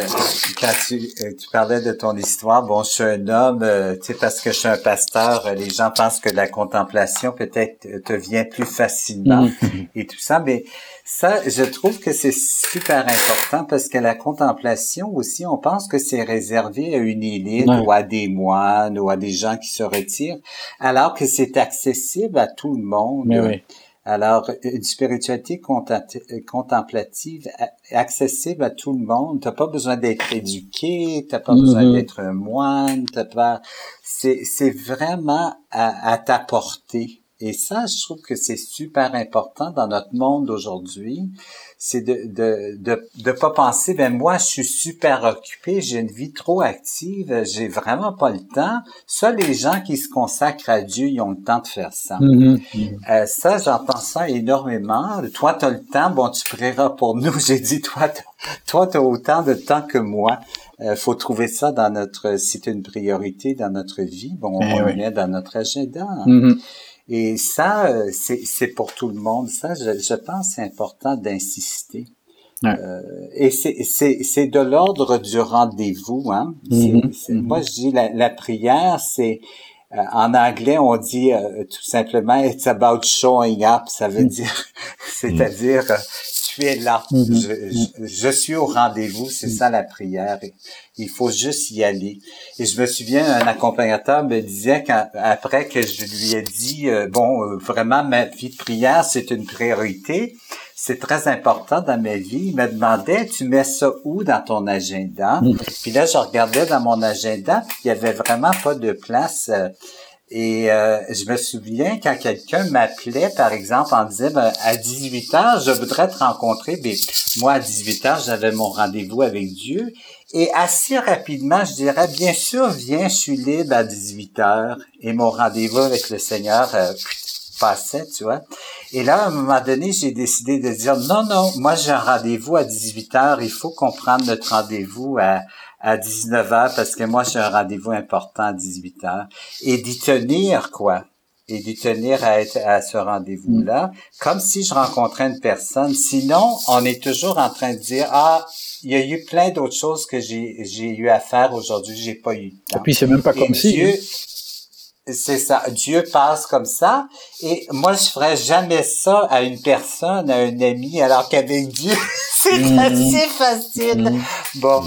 quand tu, euh, tu parlais de ton histoire. Bon, je suis un homme, euh, tu sais, parce que je suis un pasteur, euh, les gens pensent que la contemplation peut-être euh, te vient plus facilement (laughs) et tout ça, mais ça, je trouve que c'est super important parce que la contemplation aussi, on pense que c'est réservé à une élite Ouais. ou à des moines ou à des gens qui se retirent, alors que c'est accessible à tout le monde. Mais oui. Alors, une spiritualité contemplative accessible à tout le monde. T'as pas besoin d'être éduqué, t'as pas besoin Mhm. d'être un moine, t'as pas. C'est c'est vraiment à, à ta portée. Et ça, je trouve que c'est super important dans notre monde aujourd'hui. C'est de, de, de, de pas penser, ben moi, je suis super occupé, j'ai une vie trop active, j'ai vraiment pas le temps. Seuls les gens qui se consacrent à Dieu, ils ont le temps de faire ça. Mhm. Euh, ça, j'entends ça énormément. Toi, tu as le temps, bon, tu prieras pour nous. (laughs) J'ai dit, toi, t'as- toi, tu as autant de temps que moi. Euh, faut trouver ça dans notre, c'est une priorité dans notre vie. Bon, Eh on le oui. met dans notre agenda. Mhm. Et ça, euh, c'est pour tout le monde. Ça, je, je pense, c'est important d'insister. Ouais. Euh, et c'est c'est c'est de l'ordre du rendez-vous. Hein. Mhm, c'est- mhm. Moi, je dis la, la prière, c'est euh, en anglais, on dit euh, tout simplement "It's about showing up". Ça veut dire, (laughs) c'est-à-dire, euh, tu es là. Mhm. Je, je, je suis au rendez-vous. C'est ça la prière. Il faut juste y aller. Et je me souviens, un accompagnateur me disait qu'après que je lui ai dit, euh, bon, vraiment, ma vie de prière, c'est une priorité. C'est très important dans ma vie. Il me demandait, tu mets ça où dans ton agenda? Mhm. Puis là, je regardais dans mon agenda, puis il y avait vraiment pas de place. euh, et euh, je me souviens quand quelqu'un m'appelait, par exemple, en disant ben, à 18 heures, je voudrais te rencontrer. Mais moi, à 18 heures, j'avais mon rendez-vous avec Dieu. Et assez rapidement, je dirais, bien sûr, viens, je suis libre à 18 heures. Et mon rendez-vous avec le Seigneur euh, passait, tu vois. Et là, à un moment donné, j'ai décidé de dire, non, non, moi, j'ai un rendez-vous à 18 heures. Il faut qu'on prenne notre rendez-vous à, à 19 heures parce que moi, j'ai un rendez-vous important à 18 heures. Et d'y tenir, quoi. Et d'y tenir à être à ce rendez-vous-là, comme si je rencontrais une personne. Sinon, on est toujours en train de dire, ah, il y a eu plein d'autres choses que j'ai, j'ai eu à faire aujourd'hui, j'ai pas eu le Et temps. puis c'est même pas Et comme si. C'est ça. Dieu passe comme ça. Et moi, je ferais jamais ça à une personne, à un ami, alors qu'avec Dieu, (laughs) c'est Mhm. assez facile. Mhm. Bon,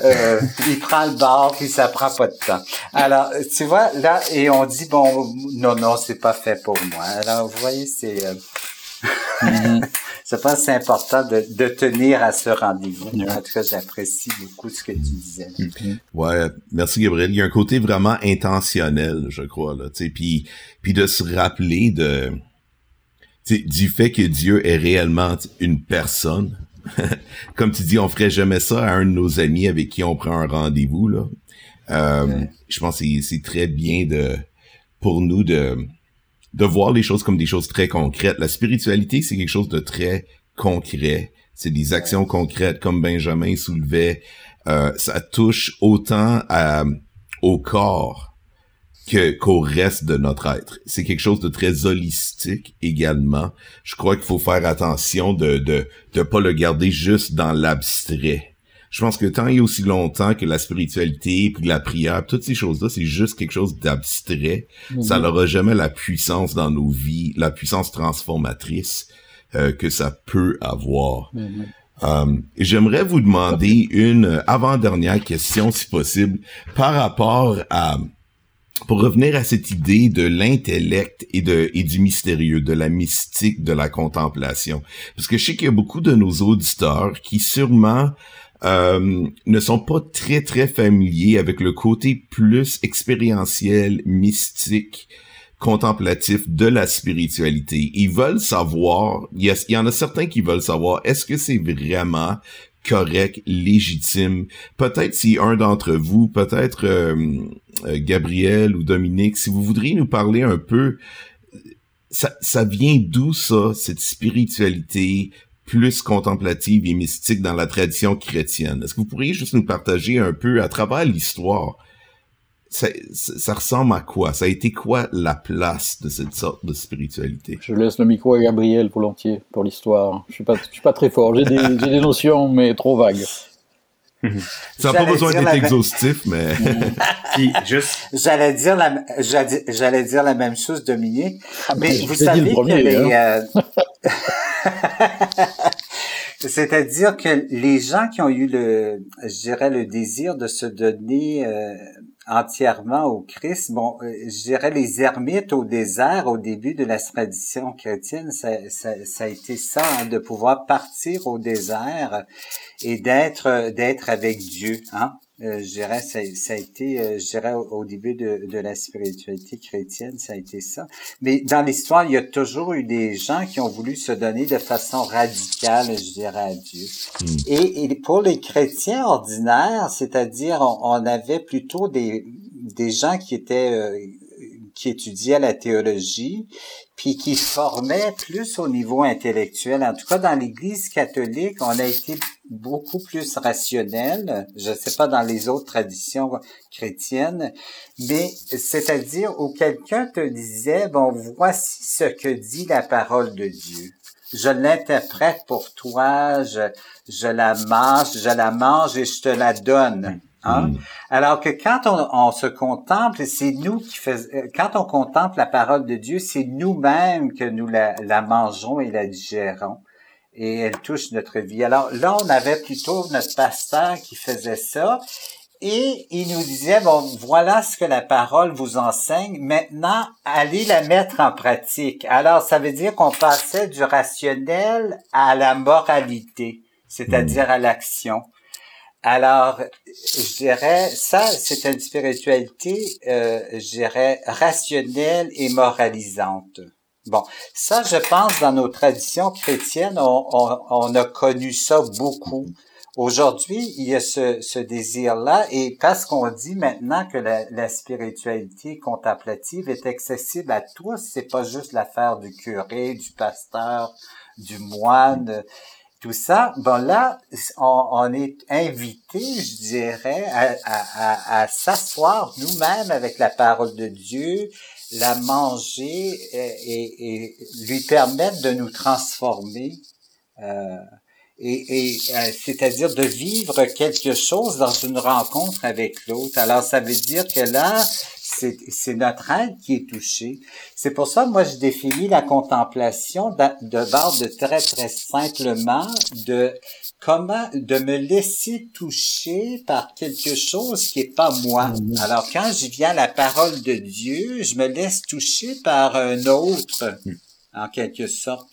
euh, il prend le bord, puis ça prend pas de temps. Alors, tu vois, là, et on dit, bon, non, non, c'est pas fait pour moi. Alors, vous voyez, c'est... euh. Je pense que c'est important de, de tenir à ce rendez-vous. Ouais. En tout cas, j'apprécie beaucoup ce que tu disais. Ouais, merci Gabriel. Il y a un côté vraiment intentionnel, je crois là, tu sais, puis puis de se rappeler de du fait que Dieu est réellement une personne. (laughs) Comme tu dis, on ferait jamais ça à un de nos amis avec qui on prend un rendez-vous là. Euh, Ouais. Je pense que c'est- c'est très bien de pour nous de de voir les choses comme des choses très concrètes. La spiritualité, c'est quelque chose de très concret. C'est des actions concrètes, comme Benjamin soulevait. Euh, ça touche autant au corps que qu'au reste de notre être. C'est quelque chose de très holistique également. Je crois qu'il faut faire attention de de de pas le garder juste dans l'abstrait. Je pense que tant et aussi longtemps que la spiritualité puis la prière, toutes ces choses-là, c'est juste quelque chose d'abstrait ça n'aura jamais la puissance dans nos vies, la puissance transformatrice euh, que ça peut avoir. Mhm. Euh, J'aimerais vous demander une avant-dernière question, si possible, par rapport à, pour revenir à cette idée de l'intellect et de et du mystérieux, de la mystique, de la contemplation, parce que je sais qu'il y a beaucoup de nos auditeurs qui sûrement euh, ne sont pas très très familiers avec le côté plus expérientiel, mystique, contemplatif de la spiritualité. Ils veulent savoir, il y, il y en a certains qui veulent savoir, est-ce que c'est vraiment correct, légitime? Peut-être si un d'entre vous, peut-être euh, euh, Gabriel ou Dominique, si vous voudriez nous parler un peu, ça, ça vient d'où ça, cette spiritualité plus contemplative et mystique dans la tradition chrétienne? Est-ce que vous pourriez juste nous partager un peu à travers l'histoire? Ça, ça, ça ressemble à quoi? Ça a été quoi la place de cette sorte de spiritualité? Je laisse le micro à Gabriel volontiers pour l'histoire. Je suis pas, je suis pas très fort. J'ai des, notions, mais trop vagues. (laughs) Ça n'a pas besoin d'être la exhaustif, mais... (laughs) Puis juste, J'allais dire la, j'allais j'allais dire la même chose, Dominique. Mais je vous savez le premier, que les, hein? euh, (laughs) c'est-à-dire que les gens qui ont eu le, je dirais, le désir de se donner euh, entièrement au Christ, bon, euh, je dirais les ermites au désert au début de la tradition chrétienne, ça, ça, ça a été ça, hein, de pouvoir partir au désert et d'être d'être avec Dieu, hein. Euh, je dirais, ça, ça a été, euh, je dirais, au, début de, de, la spiritualité chrétienne, ça a été ça. Mais dans l'histoire, il y a toujours eu des gens qui ont voulu se donner de façon radicale, je dirais, à Dieu. Hmm. Et, et, pour les chrétiens ordinaires, c'est-à-dire, on, on, avait plutôt des, des gens qui étaient, euh, qui étudiaient la théologie, puis qui formaient plus au niveau intellectuel. En tout cas, dans l'Église catholique, on a été beaucoup plus rationnel. Je ne sais pas dans les autres traditions chrétiennes, mais c'est-à-dire où quelqu'un te disait, bon, voici ce que dit la parole de Dieu. Je l'interprète pour toi, je, je la mange, je la mange et je te la donne. Hein? Mm. Alors que quand on, on se contemple, c'est nous qui faisons, quand on contemple la parole de Dieu, c'est nous-mêmes que nous la, la mangeons et la digérons et elle touche notre vie. Alors là, on avait plutôt notre pasteur qui faisait ça et il nous disait, bon, voilà ce que la parole vous enseigne. Maintenant, allez la mettre en pratique. Alors, ça veut dire qu'on passait du rationnel à la moralité, c'est-à-dire hmm. à l'action. Alors, je dirais, ça, c'est une spiritualité, euh, je dirais, rationnelle et moralisante. Bon, ça, je pense, dans nos traditions chrétiennes, on, on, a connu ça beaucoup. Aujourd'hui, il y a ce, ce désir-là, et parce qu'on dit maintenant que la, la, spiritualité contemplative est accessible à tous, c'est pas juste l'affaire du curé, du pasteur, du moine, tout ça. Bon, là, on, on est invité, je dirais, à, à, à s'asseoir nous-mêmes avec la parole de Dieu, la manger et, lui permettre de nous transformer. Euh, et, et euh, c'est-à-dire de vivre quelque chose dans une rencontre avec l'autre. Alors ça veut dire que là, c'est notre être qui est touché. C'est pour ça, moi, je définis la contemplation de, de bord de très, très simplement de comment de me laisser toucher par quelque chose qui est pas moi. Mhm. Alors quand je viens à la parole de Dieu, je me laisse toucher par un autre, mhm. en quelque sorte.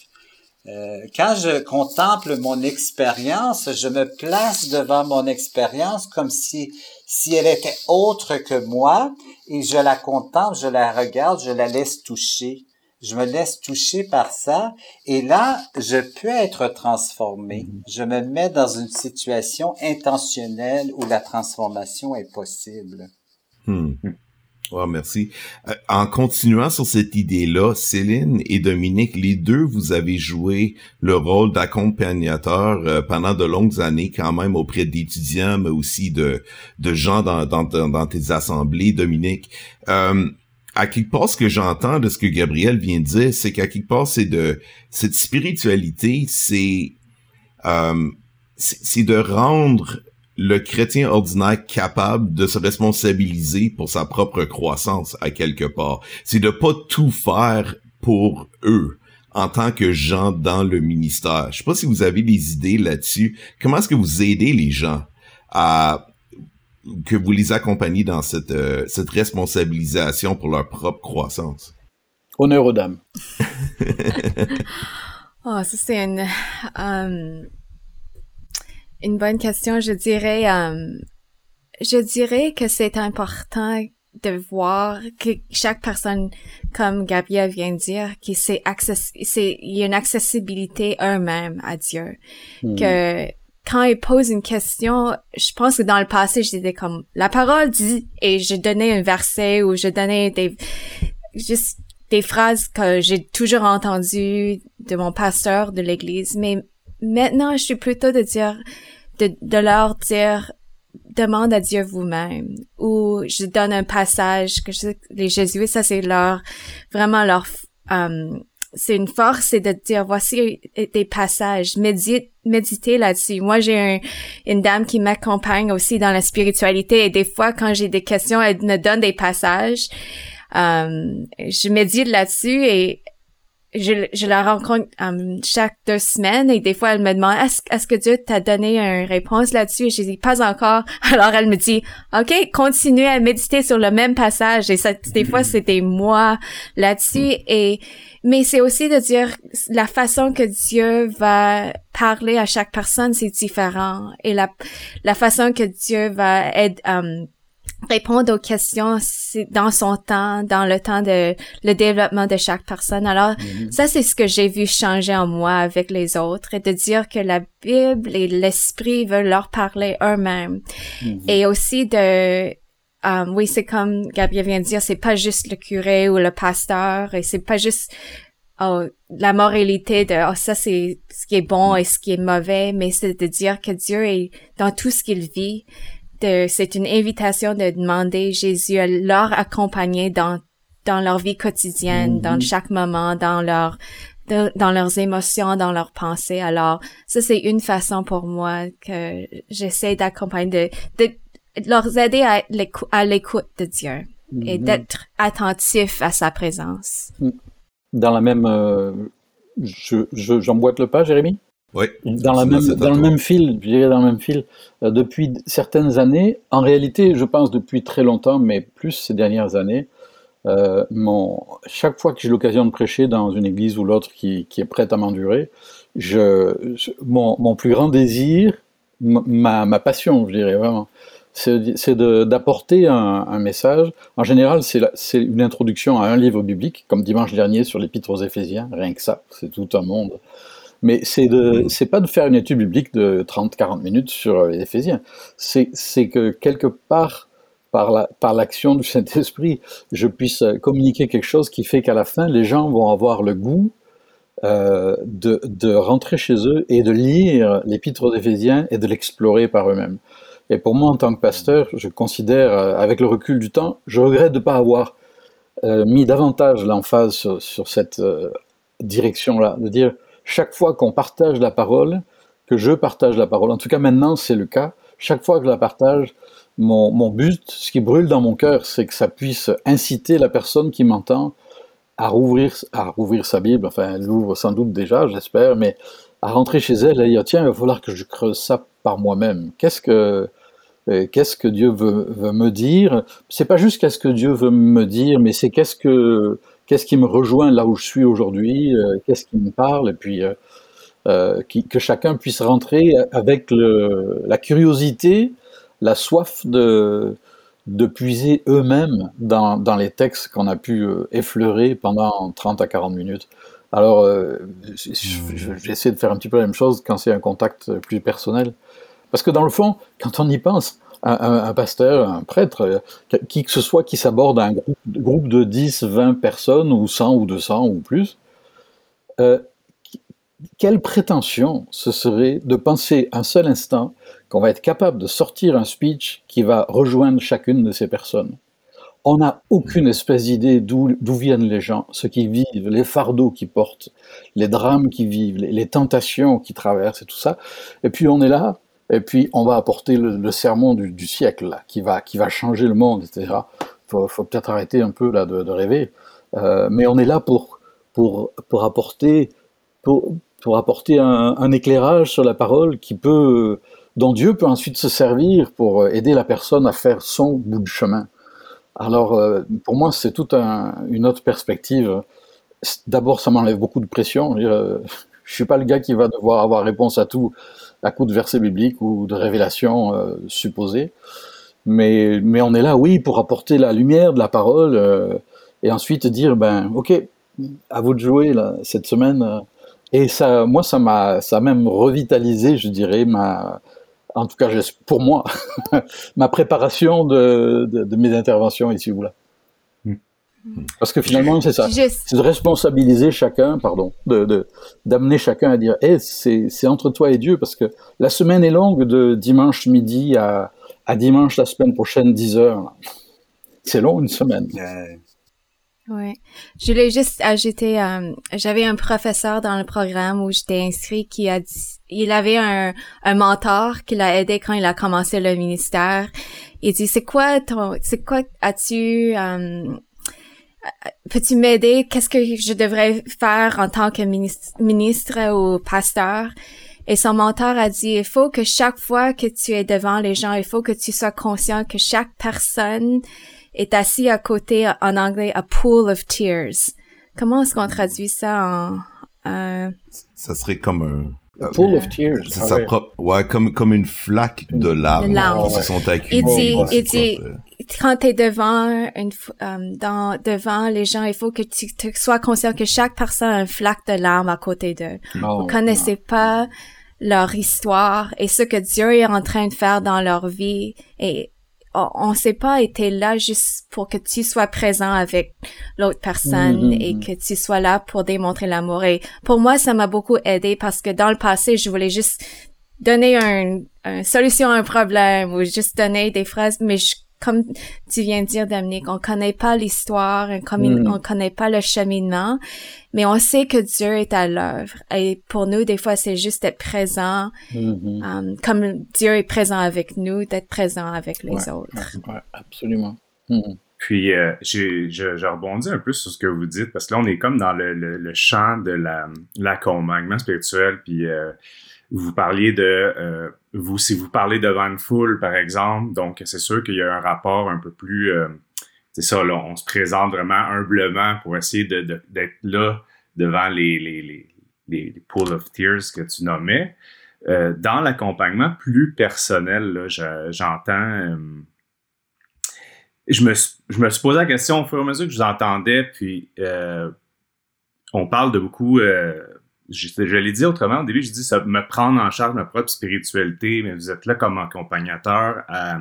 Euh, quand je contemple mon expérience, je me place devant mon expérience comme si si elle était autre que moi et je la contemple, je la regarde, je la laisse toucher je me laisse toucher par ça et là, je peux être transformé. Mhm. Je me mets dans une situation intentionnelle où la transformation est possible. Hmm. Merci. Euh, en continuant sur cette idée-là, Céline et Dominique, les deux, vous avez joué le rôle d'accompagnateur euh, pendant de longues années quand même auprès d'étudiants, mais aussi de, de gens dans, dans, dans tes assemblées, Dominique. Euh, à quelque part, ce que j'entends de ce que Gabriel vient de dire, c'est qu'à quelque part, c'est de cette spiritualité, c'est euh, c'est de rendre le chrétien ordinaire capable de se responsabiliser pour sa propre croissance à quelque part. C'est de pas tout faire pour eux en tant que gens dans le ministère. Je sais pas si vous avez des idées là-dessus. Comment est-ce que vous aidez les gens à que vous les accompagnez dans cette, euh, cette responsabilisation pour leur propre croissance? Honneur aux dames. oh, (laughs) ça c'est une, um, une bonne question. Je dirais, um, je dirais que c'est important de voir que chaque personne, comme Gabriel vient de dire, qui c'est c'est il y a une accessibilité eux-mêmes à Dieu, hmm. que quand il pose une question, je pense que dans le passé, j'étais comme, la parole dit, et je donnais un verset ou je donnais des, juste des phrases que j'ai toujours entendues de mon pasteur de l'église. Mais maintenant, je suis plutôt de dire, de, de leur dire, demande à Dieu vous-même. Ou je donne un passage que je, les jésuites, ça c'est leur, vraiment leur, um, c'est une force, c'est de dire voici des passages, médite, méditez là-dessus. Moi, j'ai une dame qui m'accompagne aussi dans la spiritualité et des fois, quand j'ai des questions, elle me donne des passages. Euh, je médite là-dessus et je, je la rencontre um, chaque deux semaines et des fois elle me demande est-ce, est-ce que Dieu t'a donné une réponse là-dessus? Et je dis pas encore. (laughs) Alors elle me dit ok continue à méditer sur le même passage. Et ça des fois c'était moi là-dessus. Et mais c'est aussi de dire la façon que Dieu va parler à chaque personne c'est différent. Et la la façon que Dieu va être um, répondre aux questions dans son temps, dans le temps de le développement de chaque personne. Alors, mhm. ça, c'est ce que j'ai vu changer en moi avec les autres et de dire que la Bible et l'Esprit veulent leur parler eux-mêmes. Mhm. Et aussi de, um, oui, c'est comme Gabriel vient de dire, c'est pas juste le curé ou le pasteur et c'est pas juste oh, la moralité de oh, ça c'est ce qui est bon et ce qui est mauvais, mais c'est de dire que Dieu est dans tout ce qu'il vit c'est une invitation de demander Jésus à leur accompagner dans dans leur vie quotidienne, dans mm-hmm. chaque moment, dans leur dans leurs émotions, dans leurs pensées. Alors, ça c'est une façon pour moi que j'essaie d'accompagner, de, de, leur aider à l'écoute de Dieu et mm-hmm. d'être attentif à sa présence. Mm. Dans la même, euh, je j'emboîte le pas, Jérémy. Dans, la même, dans le même fil, je dirais dans le même fil, euh, depuis certaines années, en réalité, je pense depuis très longtemps, mais plus ces dernières années, euh, mon, chaque fois que j'ai l'occasion de prêcher dans une église ou l'autre qui, qui, est prête à m'endurer, je, mon, mon, plus grand désir, ma, ma, passion, je dirais vraiment, c'est d'apporter un, un, message. En général, c'est une introduction à un livre biblique, comme dimanche dernier sur l'Épître aux Éphésiens, rien que ça, c'est tout un monde. Mais c'est de, c'est pas de faire une étude biblique de 30-40 minutes sur les Éphésiens. C'est, c'est que quelque part, par, la, par l'action du Saint-Esprit, je puisse communiquer quelque chose qui fait qu'à la fin, les gens vont avoir le goût euh, de, de rentrer chez eux et de lire l'Épître aux Éphésiens et de l'explorer par eux-mêmes. Et pour moi, en tant que pasteur, je considère, euh, avec le recul du temps, je regrette de ne pas avoir euh, mis davantage l'emphase sur, cette euh, direction-là, de dire chaque fois qu'on partage la parole, que je partage la parole, en tout cas maintenant c'est le cas, chaque fois que je la partage, mon, mon but, ce qui brûle dans mon cœur, c'est que ça puisse inciter la personne qui m'entend à rouvrir, à rouvrir sa Bible, enfin elle l'ouvre sans doute déjà, j'espère, mais à rentrer chez elle et dire tiens, il va falloir que je creuse ça par moi-même. Qu'est-ce que euh, qu'est-ce que Dieu veut, veut me dire? C'est pas juste qu'est-ce que Dieu veut me dire, mais c'est qu'est-ce que qu'est-ce qui me rejoint là où je suis aujourd'hui, euh, qu'est-ce qui me parle, et puis euh, euh, que chacun puisse rentrer avec la curiosité, la soif de, puiser eux-mêmes dans, les textes qu'on a pu effleurer pendant 30 à 40 minutes. Alors, j'essaie de faire un petit peu la même chose quand c'est un contact plus personnel. Parce que dans le fond, quand on y pense, un, pasteur, un prêtre, qui que ce soit qui s'aborde un groupe, de 10, 20 personnes, ou 100 ou 200 ou plus, euh, quelle prétention ce serait de penser un seul instant qu'on va être capable de sortir un speech qui va rejoindre chacune de ces personnes? On n'a aucune espèce d'idée d'où viennent les gens, ce qu'ils vivent, les fardeaux qu'ils portent, les drames qu'ils vivent, les, les tentations qu'ils traversent et tout ça. Et puis on est là, et puis on va apporter le, sermon du, siècle qui va qui va changer le monde, etc. Faut, faut peut-être arrêter un peu là de, rêver, euh, mais on est là pour pour pour apporter pour apporter un, éclairage sur la parole qui peut dont Dieu peut ensuite se servir pour aider la personne à faire son bout de chemin. Alors euh, pour moi c'est toute un, une autre perspective. D'abord ça m'enlève beaucoup de pression. Je, je suis pas le gars qui va devoir avoir réponse à tout à coup de versets bibliques ou de révélations euh, supposées. Mais, mais on est là, oui, pour apporter la lumière de la parole euh, et ensuite dire, ben, ok, à vous de jouer cette semaine. Et ça, moi, ça m'a, ça a même revitalisé, je dirais, ma, en tout cas, pour moi, (laughs) ma préparation de, de, de, mes interventions ici ou là. Parce que finalement, c'est ça. C'est de responsabiliser chacun, pardon, de d'amener chacun à dire, hey, c'est entre toi et Dieu, parce que la semaine est longue de dimanche midi à, à dimanche la semaine prochaine 10 heures. C'est long une semaine. Oui. Je voulais juste ajouter, euh, j'avais un professeur dans le programme où j'étais inscrit qui a dit, il avait un, un mentor qui l'a aidé quand il a commencé le ministère. Il dit, c'est quoi ton, c'est quoi, as-tu, euh, peux-tu m'aider? Qu'est-ce que je devrais faire en tant que ministre, ou pasteur? Et son mentor a dit, il faut que chaque fois que tu es devant les gens, il faut que tu sois conscient que chaque personne est assis à côté, en anglais, a pool of tears. Comment est-ce qu'on traduit ça en... Ça serait comme un Full of tears. C'est sa propre, ouais, comme, comme une flaque de larmes, qui se sont accumulées. Il dit, quand t'es devant une, euh, dans, devant les gens, il faut que tu, sois conscient que chaque personne a une flaque de larmes à côté d'eux. Vous connaissez pas leur histoire et ce que Dieu est en train de faire dans leur vie et on s'est pas été là juste pour que tu sois présent avec l'autre personne mm-hmm. et que tu sois là pour démontrer l'amour. Et pour moi, ça m'a beaucoup aidé parce que dans le passé, je voulais juste donner une, une solution à un problème ou juste donner des phrases, mais je comme tu viens de dire, Dominique, on connaît pas l'histoire, comme mm. on connaît pas le cheminement, mais on sait que Dieu est à l'œuvre. Et pour nous, des fois, c'est juste d'être présent, mm-hmm. um, comme Dieu est présent avec nous, d'être présent avec les autres. Ouais, absolument. Mm-hmm. Puis, euh, j'ai, je, je, rebondis un peu sur ce que vous dites, parce que là, on est comme dans le, le, champ de la, l'accompagnement spirituel, puis euh, vous parliez de euh, si vous parlez devant une foule par exemple donc c'est sûr qu'il y a un rapport un peu plus euh, c'est ça là on se présente vraiment humblement pour essayer d'être là devant les les, les, les, pool of tears que tu nommais. Euh, dans l'accompagnement plus personnel j'entends je me je me suis posé la question au fur et à mesure que je vous entendais puis on parle de beaucoup je, l'ai dit autrement au début, je dis ça me prendre en charge ma propre spiritualité, mais vous êtes là comme accompagnateur à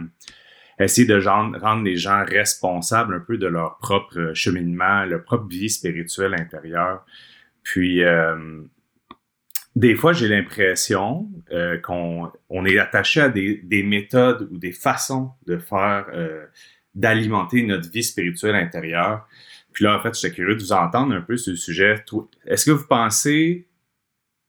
essayer de rendre les gens responsables un peu de leur propre cheminement, leur propre vie spirituelle intérieure. Puis euh, des fois, j'ai l'impression euh, qu'on on est attaché à des, des, méthodes ou des façons de faire, euh, d'alimenter notre vie spirituelle intérieure. Puis là, en fait, j'étais curieux de vous entendre un peu sur le sujet. Est-ce que vous pensez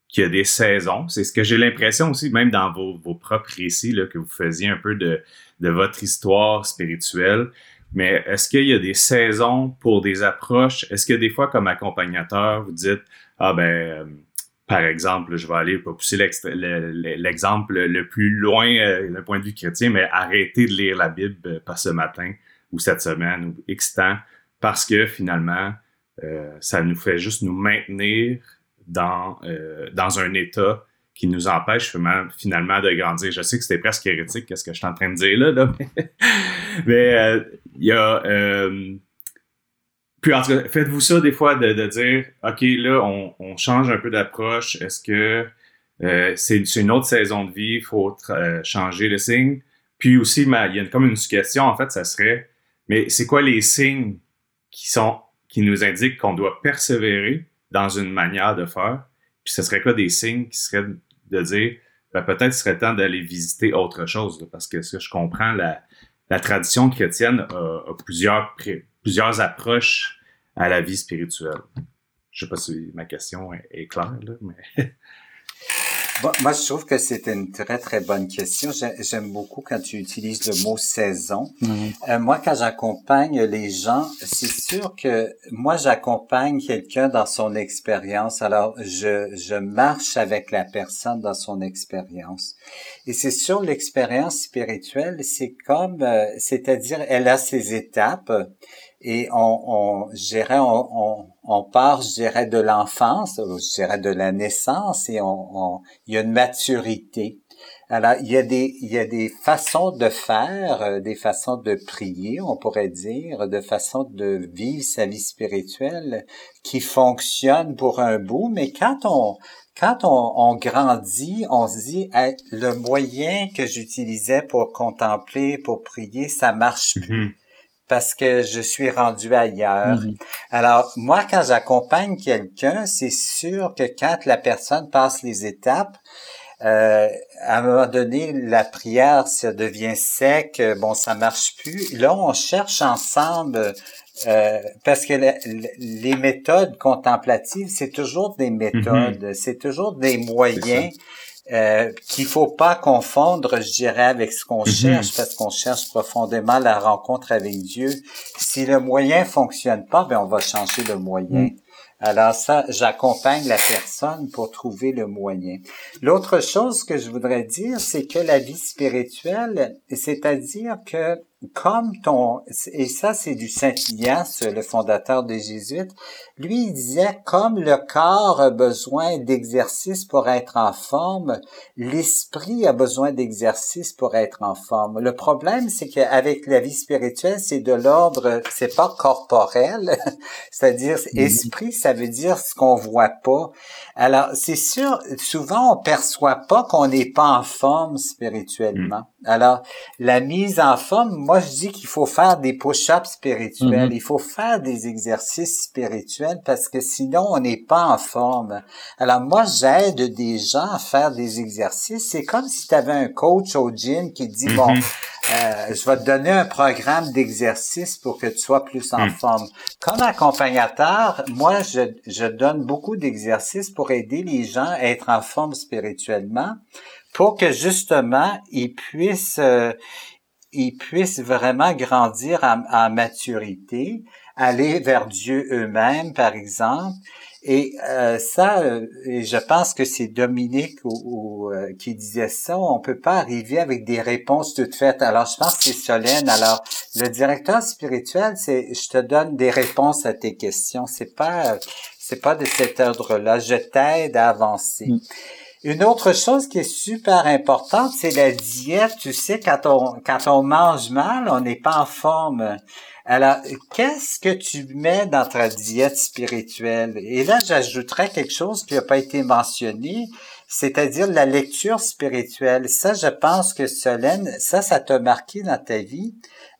qu'il y a des saisons. C'est ce que j'ai l'impression aussi, même dans vos, vos propres récits, là, que vous faisiez un peu de, de votre histoire spirituelle. Mais est-ce qu'il y a des saisons pour des approches? Est-ce que des fois, comme accompagnateur, vous dites, ah ben, euh, par exemple, je vais aller pour pousser l'exemple le, plus loin euh, d'un point de vue chrétien, mais arrêtez de lire la Bible euh, pas ce matin ou cette semaine ou X temps, parce que finalement, ça nous fait juste nous maintenir dans, euh, dans un état qui nous empêche finalement de grandir. Je sais que c'était presque hérétique, qu'est-ce que je suis en train de dire là, (laughs) mais euh, il y a... Euh, puis en tout cas, faites-vous ça des fois de, dire, OK, là, on, change un peu d'approche. Est-ce que c'est une autre saison de vie, il faut changer le signe? Puis aussi, il y a comme une question, en fait, ça serait, mais c'est quoi les signes qui sont qui nous indiquent qu'on doit persévérer? Dans une manière de faire. Puis ce serait quoi des signes qui seraient de dire ben, peut-être serait temps d'aller visiter autre chose, parce que que je comprends, la, la tradition chrétienne a, plusieurs, plusieurs approches à la vie spirituelle. Je sais pas si ma question est, est claire, là, mais (laughs) moi, je trouve que c'est une très, très bonne question. J'aime beaucoup quand tu utilises le mot saison. Mhm. Euh, moi, quand j'accompagne les gens, c'est sûr que moi, j'accompagne quelqu'un dans son expérience. Alors, je, je marche avec la personne dans son expérience. Et c'est sur l'expérience spirituelle, c'est comme, euh, c'est-à-dire, elle a ses étapes et on, on on, on, part, je dirais, de l'enfance, je dirais de la naissance, et on, il y a une maturité. Alors, il y a des, il y a des façons de faire, euh, des façons de prier, on pourrait dire, de façons de vivre sa vie spirituelle qui fonctionnent pour un bout, mais quand on, quand on, on grandit, on se dit, le moyen que j'utilisais pour contempler, pour prier, ça marche plus. Mm-hmm parce que je suis rendu ailleurs. Mhm. Alors, moi, quand j'accompagne quelqu'un, c'est sûr que quand la personne passe les étapes, euh, à un moment donné, la prière, ça devient sec, bon, ça marche plus. Là, on cherche ensemble, euh, parce que les méthodes contemplatives, c'est toujours des méthodes, mhm. c'est toujours des moyens euh, qu'il faut pas confondre, je dirais, avec ce qu'on mm-hmm. cherche, parce qu'on cherche profondément la rencontre avec Dieu. Si le moyen fonctionne pas, ben on va changer le moyen. Mm. Alors ça, j'accompagne la personne pour trouver le moyen. L'autre chose que je voudrais dire, c'est que la vie spirituelle, c'est-à-dire que comme ton, et ça c'est du Saint Ignace, le fondateur des Jésuites, lui il disait comme le corps a besoin d'exercice pour être en forme, l'esprit a besoin d'exercice pour être en forme. Le problème c'est qu'avec la vie spirituelle c'est de l'ordre, c'est pas corporel, (laughs) c'est-à-dire mm-hmm. esprit ça veut dire ce qu'on voit pas. Alors c'est sûr, souvent on perçoit pas qu'on n'est pas en forme spirituellement. Mm. Alors la mise en forme moi, je dis qu'il faut faire des push-ups spirituels. Mm-hmm. Il faut faire des exercices spirituels parce que sinon, on n'est pas en forme. Alors, moi, j'aide des gens à faire des exercices. C'est comme si tu avais un coach au gym qui dit, bon, mm-hmm. euh, je vais te donner un programme d'exercice pour que tu sois plus en mm. forme. Comme accompagnateur, moi, je, je donne beaucoup d'exercices pour aider les gens à être en forme spirituellement pour que justement ils puissent euh, ils puissent vraiment grandir en, maturité, aller vers Dieu eux-mêmes, par exemple. Et euh, ça, euh, et je pense que c'est Dominique ou, euh, qui disait ça. On peut pas arriver avec des réponses toutes faites. Alors, je pense que c'est Solène. Alors, le directeur spirituel, c'est je te donne des réponses à tes questions. C'est pas c'est pas de cet ordre-là. Je t'aide à avancer. Mm. Une autre chose qui est super importante, c'est la diète. Tu sais, quand on, quand on mange mal, on n'est pas en forme. Alors, qu'est-ce que tu mets dans ta diète spirituelle? Et là, j'ajouterais quelque chose qui n'a pas été mentionné, c'est-à-dire la lecture spirituelle. Ça, je pense que Solène, ça, ça t'a marqué dans ta vie.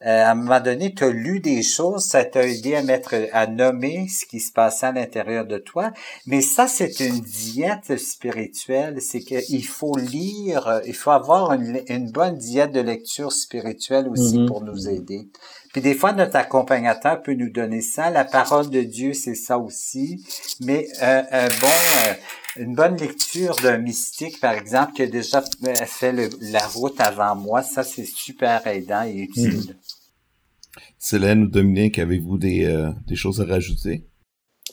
Euh, à un moment donné, tu as lu des choses, ça t'a aidé à mettre, à nommer ce qui se passait à l'intérieur de toi. Mais ça, c'est une diète spirituelle. C'est qu'il faut lire, il faut avoir une, bonne diète de lecture spirituelle aussi mm-hmm. pour nous aider. Puis des fois, notre accompagnateur peut nous donner ça. La parole de Dieu, c'est ça aussi. Mais euh, un bon, euh, une bonne lecture d'un mystique, par exemple, qui a déjà fait la route avant moi, ça, c'est super aidant et utile. Célène ou Dominique, avez-vous des, euh, des, choses à rajouter?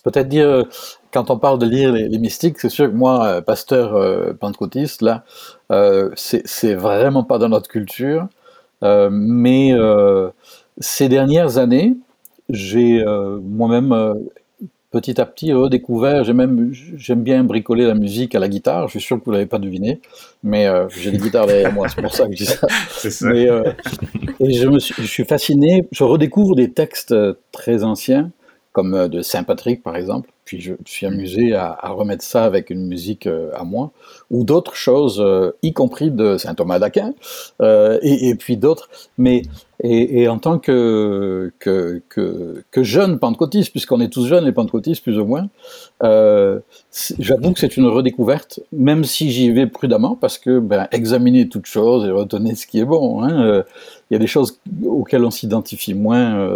Peut-être dire, quand on parle de lire les, mystiques, c'est sûr que moi, euh, pasteur euh, pentecôtiste, là, euh, c'est vraiment pas dans notre culture, mais ces dernières années, j'ai moi-même petit à petit redécouvert, j'ai même, j'aime bien bricoler la musique à la guitare, je suis sûr que vous l'avez pas deviné, mais euh, j'ai des guitares derrière moi, c'est pour ça que je dis ça. (laughs) ça. Mais, euh, et je, me suis, je suis fasciné, je redécouvre des textes très anciens, comme euh, de Saint-Patrick par exemple, puis je, suis amusé à, à, remettre ça avec une musique à moi, ou d'autres choses, y compris de Saint Thomas d'Aquin, et, et, puis d'autres, mais et, et, en tant que, que, que, que jeune pentecôtiste, puisqu'on est tous jeunes les pentecôtistes plus ou moins, euh, j'avoue que c'est une redécouverte, même si j'y vais prudemment, parce que ben, examiner toutes choses et retenir ce qui est bon, hein, euh, il y a des choses auxquelles on s'identifie moins.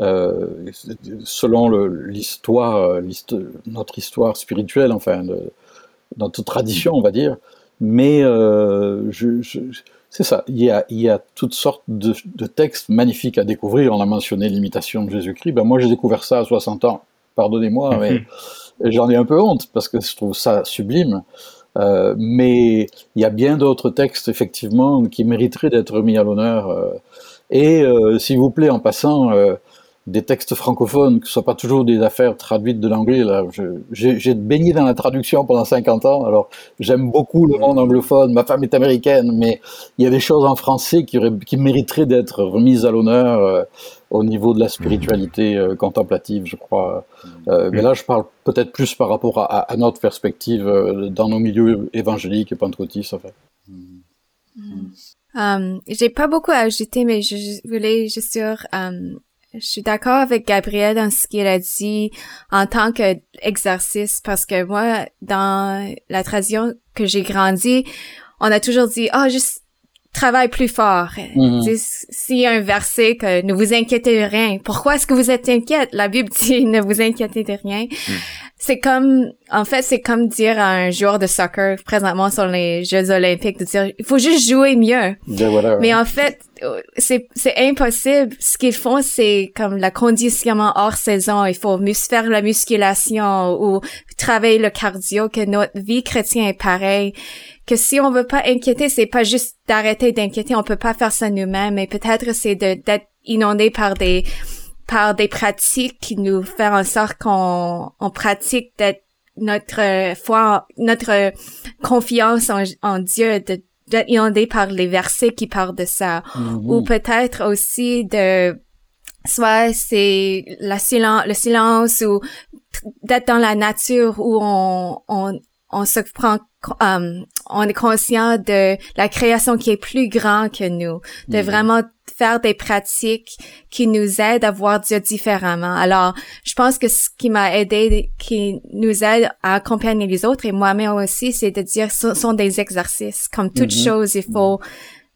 Euh, euh, selon l'histoire, notre histoire spirituelle, enfin, de, notre tradition, on va dire. Mais euh, je, je, c'est ça. Il y, a, il y a toutes sortes de, de, textes magnifiques à découvrir. On a mentionné l'imitation de Jésus-Christ. Ben moi, j'ai découvert ça à 60 ans. Pardonnez-moi, mais mhm. j'en ai un peu honte parce que je trouve ça sublime. Euh, mais il y a bien d'autres textes, effectivement, qui mériteraient d'être mis à l'honneur. Euh. et euh, s'il vous plaît, en passant, euh, des textes francophones, que ce soit pas toujours des affaires traduites de l'anglais. Là, j'ai baigné dans la traduction pendant 50 ans, alors j'aime beaucoup le monde anglophone. Ma femme est américaine, mais il y a des choses en français qui, qui mériteraient d'être remises à l'honneur euh, au niveau de la spiritualité euh, contemplative, je crois. Euh, mais là, je parle peut-être plus par rapport à, à notre perspective dans nos milieux évangéliques et pentecôtistes, en fait. Um, j'ai pas beaucoup à ajouter, mais je voulais juste dire, um, je suis d'accord avec Gabriel dans ce qu'il a dit en tant qu'exercice parce que moi, dans la tradition que j'ai grandi, on a toujours dit, oh, juste travaille plus fort. Mhm. S'il y a un verset que ne vous inquiétez de rien, pourquoi est-ce que vous êtes inquiète? La Bible dit (laughs) ne vous inquiétez de rien. C'est comme, en fait, c'est comme dire à un joueur de soccer présentement sur les Jeux Olympiques de dire, il faut juste jouer mieux. Mais en fait, euh, c'est c'est impossible. Ce qu'ils font, c'est comme le conditionnement hors saison. Il faut faire la musculation ou travailler le cardio. Que notre vie chrétienne est pareille. Que si on veut pas inquiéter, c'est pas juste d'arrêter d'inquiéter. On peut pas faire ça nous-mêmes. Mais peut-être c'est d'être inondé par des par des pratiques qui nous font en sorte qu'on on pratique d'être notre foi, notre confiance en, en Dieu, de d'être inondé par les versets qui parlent de ça. Mhm. Ou peut-être aussi de, soit c'est la silence, le silence ou d'être dans la nature où on, on, on se prend, euh, on est conscient de la création qui est plus grand que nous, de Mhm. vraiment faire des pratiques qui nous aident à voir Dieu différemment. Alors, je pense que ce qui m'a aidé, qui nous aide à accompagner les autres et moi-même aussi, c'est de dire ce sont des exercices. Comme toute Mhm. chose, il faut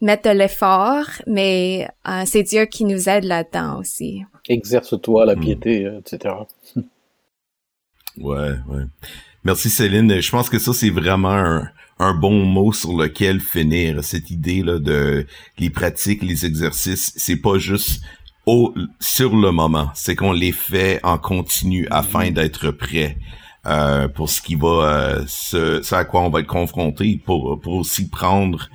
mettre de l'effort, mais euh, c'est Dieu qui nous aide là-dedans aussi. Exerce-toi la Mhm. piété, euh, etc. (laughs) Ouais, ouais. Merci Céline. Je pense que ça, c'est vraiment un, un bon mot sur lequel finir. Cette idée-là de les pratiques, les exercices, c'est pas juste au, sur le moment. C'est qu'on les fait en continu afin d'être prêt. euh, pour ce qui va, euh, ce, ce à quoi on va être confronté, pour, pour aussi prendre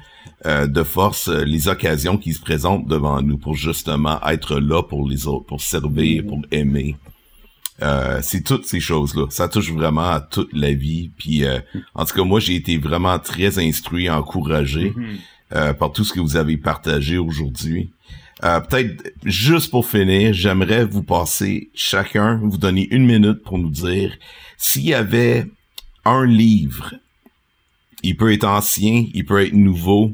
euh, de force euh, les occasions qui se présentent devant nous pour justement être là pour les autres, pour servir, pour aimer. Euh, c'est toutes ces choses-là. Ça touche vraiment à toute la vie. Puis, euh, en tout cas, moi, j'ai été vraiment très instruit, encouragé euh, par tout ce que vous avez partagé aujourd'hui. Euh, Peut-être juste pour finir, j'aimerais vous passer chacun, vous donner une minute pour nous dire s'il y avait un livre, il peut être ancien, il peut être nouveau,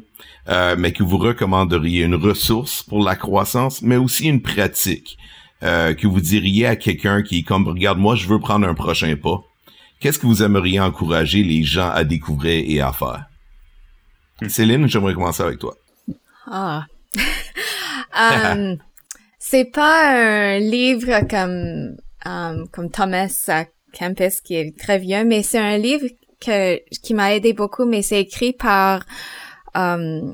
euh, mais que vous recommanderiez une ressource pour la croissance, mais aussi une pratique euh, que vous diriez à quelqu'un qui comme regarde moi je veux prendre un prochain pas. Qu'est-ce que vous aimeriez encourager les gens à découvrir et à faire? Céline, j'aimerais commencer avec toi. Ah. Euh, (laughs) c'est pas un livre comme, euh, comme Thomas Campus qui est très vieux, mais c'est un livre qui m'a aidé beaucoup, mais c'est écrit par euh,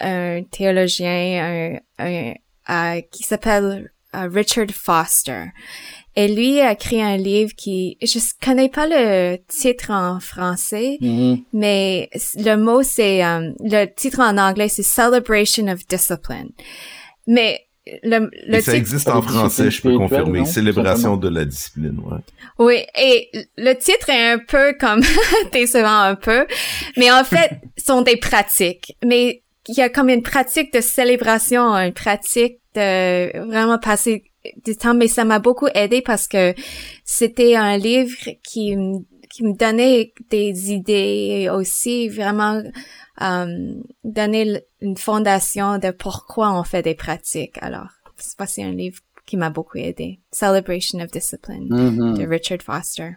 un théologien euh, qui s'appelle Richard Foster. Et lui a écrit un livre qui, je connais pas le titre en français, Mhm. mais le mot c'est euh, le titre en anglais c'est Celebration of Discipline. Mais le, le Et ça titre existe en Discipline français, je peux confirmer. non? Célébration de la discipline, ouais. Oui, et le titre est un peu comme (laughs) décevant un peu, mais en fait, sont des pratiques. Mais il y a comme une pratique de célébration, une pratique de vraiment passer du temps, mais ça m'a beaucoup aidé parce que c'était un livre qui, qui me donnait des idées et aussi vraiment euh, donner une fondation de pourquoi on fait des pratiques. Alors, c'est un livre qui m'a beaucoup aidé. Celebration of Discipline de Richard Foster.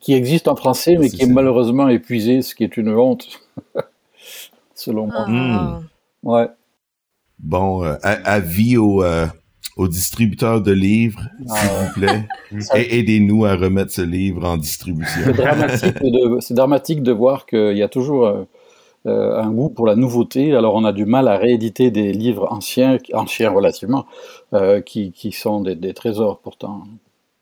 Qui existe en français, mais qui est malheureusement épuisé, ce qui est une honte, (laughs) selon moi. Mm. Ouais. Bon, euh, avis aux, euh, aux distributeurs de livres, s'il Ah, vous plaît. Aidez-nous à remettre ce livre en distribution. C'est dramatique, de, c'est dramatique de voir qu'il y a toujours euh, un goût pour la nouveauté. Alors on a du mal à rééditer des livres anciens, anciens relativement, qui, qui sont des, des trésors pourtant.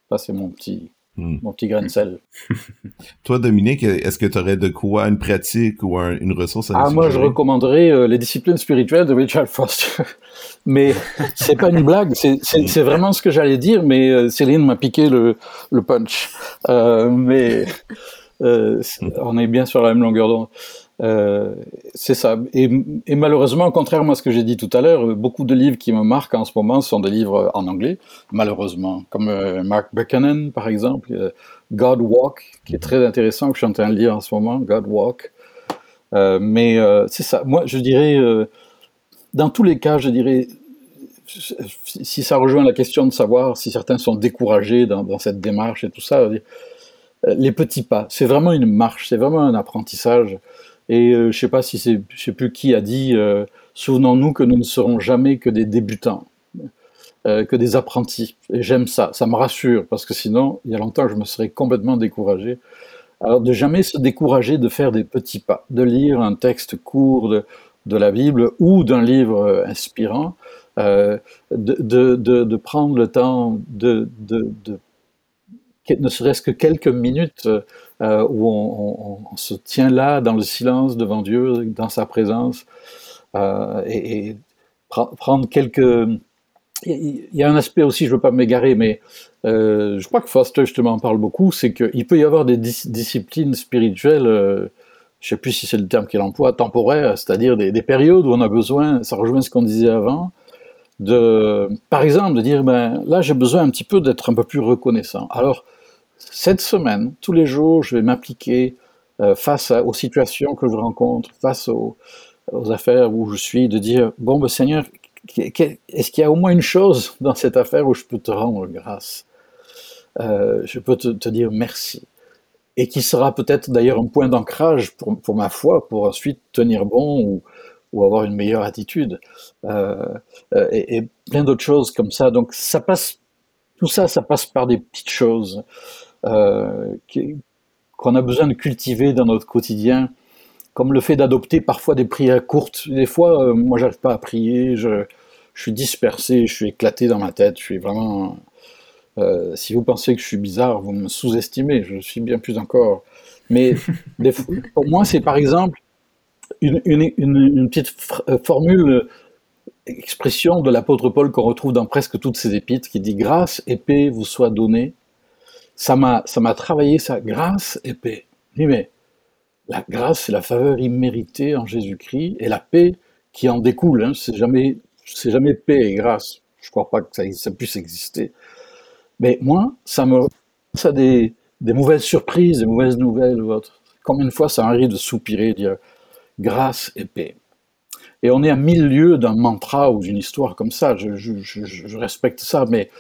Ça c'est mon petit, Hmm. mon petit grain de sel. (laughs) Toi, Dominique, est-ce que tu aurais de quoi, une pratique ou un- une ressource à Ah, moi, je recommanderais euh, les disciplines spirituelles de Richard Foster. (laughs) mais c'est pas une blague, c'est- vraiment ce que j'allais dire, mais euh, Céline m'a piqué le, le punch. Euh, mais on est bien sur la même longueur d'onde. Euh, c'est ça. Et, malheureusement, contrairement à ce que j'ai dit tout à l'heure, beaucoup de livres qui me marquent en ce moment sont des livres en anglais, malheureusement, comme euh, Mark Buchanan, par exemple, euh, God Walk, qui est très intéressant, que je suis en train de lire en ce moment, God Walk. Mais c'est ça. Moi, je dirais, dans tous les cas, je dirais, si ça rejoint la question de savoir si certains sont découragés dans, cette démarche et tout ça, les petits pas, c'est vraiment une marche, c'est vraiment un apprentissage. Et euh, je sais pas si c'est, je sais plus qui a dit, euh, souvenons-nous que nous ne serons jamais que des débutants, euh, que des apprentis. Et j'aime ça, ça me rassure parce que sinon, il y a longtemps, je me serais complètement découragé. Alors de jamais se décourager de faire des petits pas, de lire un texte court de, la Bible ou d'un livre inspirant, euh, de, de, de, prendre le temps de, de ne serait-ce que quelques minutes euh, où on, se tient là dans le silence devant Dieu, dans sa présence, euh, et, prendre quelques... Il y a un aspect aussi, je ne veux pas m'égarer, mais euh, je crois que Foster justement en parle beaucoup, c'est qu'il peut y avoir des dis disciplines spirituelles, je ne sais plus si c'est le terme qu'il emploie, temporaires, c'est-à-dire des, des, périodes où on a besoin, ça rejoint ce qu'on disait avant, de, par exemple, de dire, ben là j'ai besoin un petit peu d'être un peu plus reconnaissant. Alors, cette semaine, tous les jours, je vais m'appliquer euh, face aux situations que je rencontre, face aux, affaires où je suis, de dire, bon, ben, Seigneur, est-ce qu'il y a au moins une chose dans cette affaire où je peux te rendre grâce? Euh, Je peux te, dire merci. Et qui sera peut-être d'ailleurs un point d'ancrage pour, pour, ma foi, pour ensuite tenir bon ou, ou avoir une meilleure attitude. Euh, et, et, plein d'autres choses comme ça. Donc ça passe, tout ça, ça passe par des petites choses qu'on a besoin de cultiver dans notre quotidien, comme le fait d'adopter parfois des prières courtes. Des fois, euh, moi, j'arrive pas à prier, je, je, suis dispersé, je suis éclaté dans ma tête, je suis vraiment. Euh, si vous pensez que je suis bizarre, vous me sous-estimez, je suis bien plus encore. Mais (laughs) des pour moi, c'est par exemple une, une, une, une petite euh, formule, expression de l'apôtre Paul qu'on retrouve dans presque toutes ses épîtres, qui dit Grâce et paix vous soit donnée ça m'a, ça m'a travaillé ça, grâce et paix. Oui, mais la grâce, c'est la faveur imméritée en Jésus-Christ, et la paix qui en découle. Hein, c'est jamais, c'est jamais paix et grâce. Je crois pas que ça, puisse exister. Mais moi, ça me, ça des, des mauvaises surprises, des mauvaises nouvelles ou autre. Combien de fois ça arrive de soupirer, dire grâce et paix. Et on est à mille lieues d'un mantra ou d'une histoire comme ça. Je, je, respecte ça, mais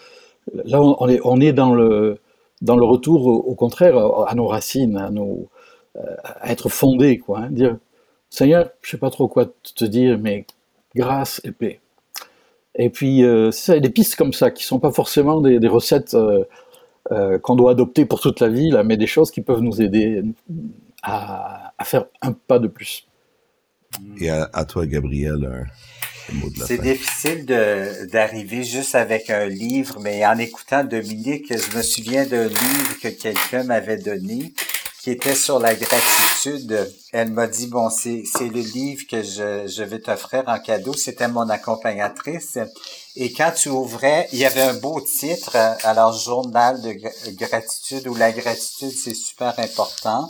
là, on est, on est dans le, dans le retour, au, contraire, à nos racines, à, nos, euh, être fondé, quoi. Hein, dire, Seigneur, je sais pas trop quoi te dire, mais grâce et paix. Et puis, euh, ça, des pistes comme ça, qui sont pas forcément des, recettes euh, euh, qu'on doit adopter pour toute la vie, là, mais des choses qui peuvent nous aider à, faire un pas de plus. Et à toi, Gabriel, c'est difficile d'arriver juste avec un livre, mais en écoutant Dominique, je me souviens d'un livre que quelqu'un m'avait donné qui était sur la gratitude. Elle m'a dit, bon, c'est le livre que je, je vais t'offrir en cadeau. C'était mon accompagnatrice. Et quand tu ouvrais, il y avait un beau titre, alors Journal de gratitude ou la gratitude, c'est super important.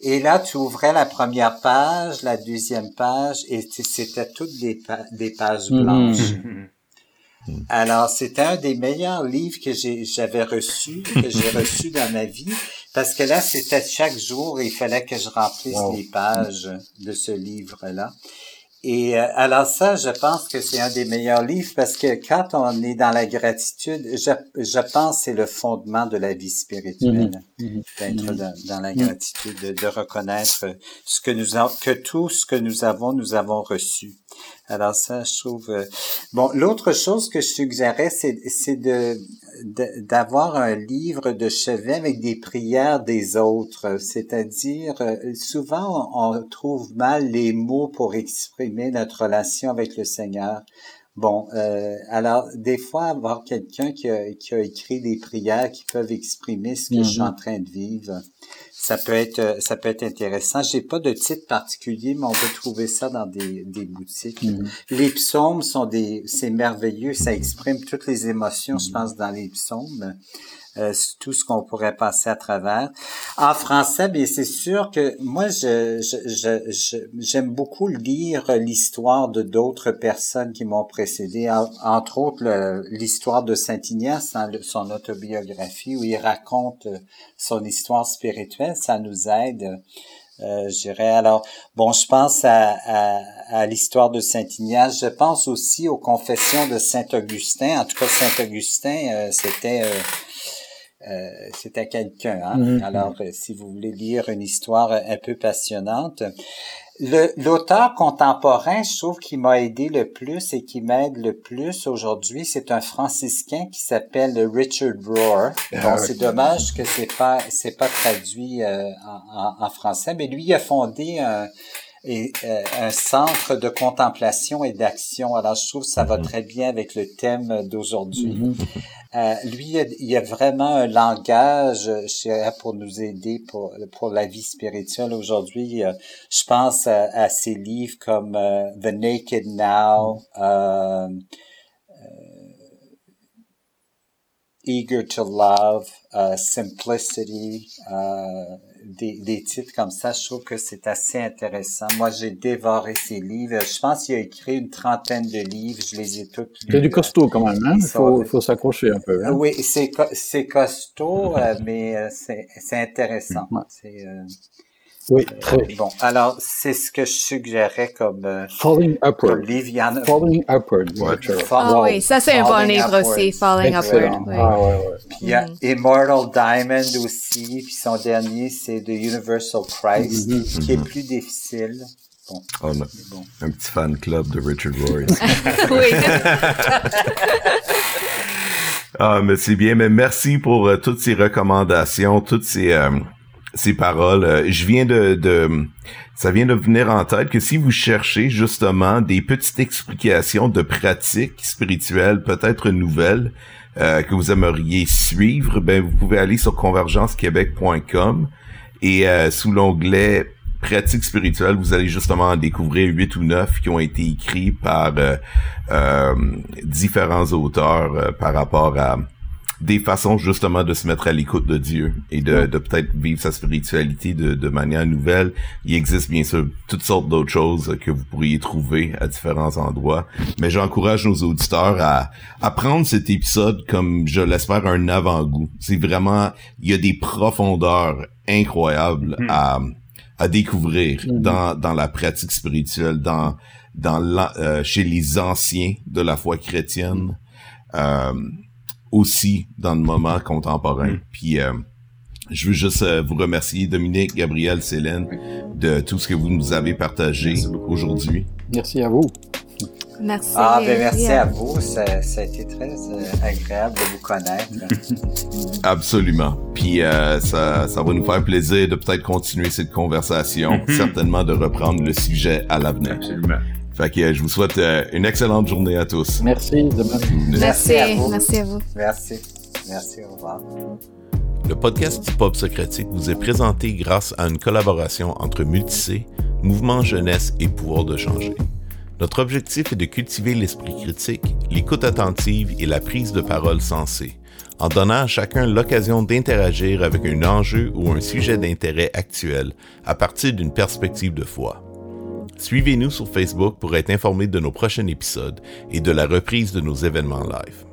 Et là, tu ouvrais la première page, la deuxième page, et c'était toutes des, pa des pages mm-hmm. blanches. Mm -hmm. Alors, c'était un des meilleurs livres que j'avais reçu, que j'ai (laughs) reçu dans ma vie, parce que là, c'était chaque jour, il fallait que je remplisse wow. les pages de ce livre-là. Et euh, alors ça, je pense que c'est un des meilleurs livres parce que quand on est dans la gratitude, je, je pense c'est le fondement de la vie spirituelle, mm -hmm. d'être dans, dans, la gratitude, de, de, reconnaître ce que nous avons, que tout ce que nous avons, nous avons reçu. Alors ça, je trouve. Euh, bon, l'autre chose que je suggérais, c'est, c'est de, d'avoir un livre de chevet avec des prières des autres. C'est-à-dire, euh, souvent, on trouve mal les mots pour exprimer notre relation avec le Seigneur. Bon, euh, alors des fois avoir quelqu'un qui a, qui a écrit des prières qui peuvent exprimer ce que je suis en train de vivre, ça peut être ça peut être intéressant. J'ai pas de titre particulier, mais on peut trouver ça dans des, des boutiques. Mm -hmm. Les psaumes sont des c'est merveilleux, ça exprime toutes les émotions, je pense, dans les psaumes euh, tout ce qu'on pourrait passer à travers. En français, bien c'est sûr que moi, je, je, je, j'aime beaucoup lire l'histoire de d'autres personnes qui m'ont précédé, entre autres l'histoire de Saint Ignace, hein, son autobiographie, où il raconte euh, son histoire spirituelle. Ça nous aide. Euh, je dirais alors bon je pense à, à, à l'histoire de Saint Ignace je pense aussi aux confessions de Saint Augustin en tout cas Saint Augustin euh, c'était euh, euh, c'était quelqu'un. Hein? Mm -hmm. Alors, euh, si vous voulez lire une histoire un peu passionnante. L'auteur contemporain, je trouve, qui m'a aidé le plus et qui m'aide le plus aujourd'hui, c'est un franciscain qui s'appelle Richard Rohr. Ah, c'est dommage que c'est pas c'est pas traduit euh, en, en, français, mais lui il a fondé un, et, euh, un centre de contemplation et d'action. Alors, je trouve que ça va mhm. très bien avec le thème d'aujourd'hui. Mhm. Euh, lui, il y a vraiment un langage, je pour nous aider pour, pour la vie spirituelle aujourd'hui. Euh, je pense à, ses livres comme The Naked Now, Eager to Love, Simplicity, des, des, titres comme ça, je trouve que c'est assez intéressant. Moi, j'ai dévoré ces livres. Je pense qu'il a écrit une trentaine de livres. Je les ai tous C'est du costaud quand même, hein? Il faut, faut s'accrocher un peu. Hein? Oui, c'est, c'est costaud, euh, mais euh, c'est, c'est intéressant. C'est, euh, oui, très. bon, alors, c'est ce que je suggérais comme. Euh, Falling Upward. Falling Upward. Ah oui, ça c'est un bon livre aussi, Falling Upward. Oui. Ah, ouais, ouais. Puis il y a mm. Immortal Diamond aussi, puis son dernier c'est The Universal Christ, mm-hmm. qui est plus difficile. Bon. Oh, bon. Un petit fan club de Richard Roy. (laughs) oui. ah, mais c'est bien. Mais merci pour euh, toutes ces recommandations, toutes ces. Euh, ces paroles. Euh, je viens de, de, ça vient de venir en tête que si vous cherchez justement des petites explications de pratiques spirituelles, peut-être nouvelles, euh, que vous aimeriez suivre, ben vous pouvez aller sur convergencequebec.com et euh, sous l'onglet pratiques spirituelles, vous allez justement en découvrir huit ou neuf qui ont été écrits par différents auteurs par rapport à des façons justement de se mettre à l'écoute de Dieu et de, de peut-être vivre sa spiritualité de, de manière nouvelle. Il existe bien sûr toutes sortes d'autres choses que vous pourriez trouver à différents endroits, mais j'encourage nos auditeurs à, à prendre cet épisode comme je l'espère un avant-goût. C'est vraiment, il y a des profondeurs incroyables hmm. à, à découvrir hmm. dans, dans la pratique spirituelle, dans, dans euh, chez les anciens de la foi chrétienne. Euh, aussi dans le moment contemporain. Mm. Puis euh, je veux juste euh, vous remercier, Dominique, Gabriel, Célène, de tout ce que vous nous avez partagé aujourd'hui. Merci à vous. Merci. Ah, ben merci à vous. Ça, ça a été très euh, agréable de vous connaître. (laughs) Absolument. Puis ça, ça va nous faire plaisir de peut-être continuer cette conversation, certainement de reprendre le sujet à l'avenir. Absolument. Fait que je vous souhaite euh, une excellente journée à tous. Merci. Merci. à vous. Merci à vous. Merci. Merci. Au revoir. Le podcast du Pop Socratique vous est présenté grâce à une collaboration entre Multicé, Mouvement Jeunesse et Pouvoir de changer. Notre objectif est de cultiver l'esprit critique, l'écoute attentive et la prise de parole sensée, en donnant à chacun l'occasion d'interagir avec un enjeu ou un sujet d'intérêt actuel à partir d'une perspective de foi. Suivez-nous sur Facebook pour être informé de nos prochains épisodes et de la reprise de nos événements live.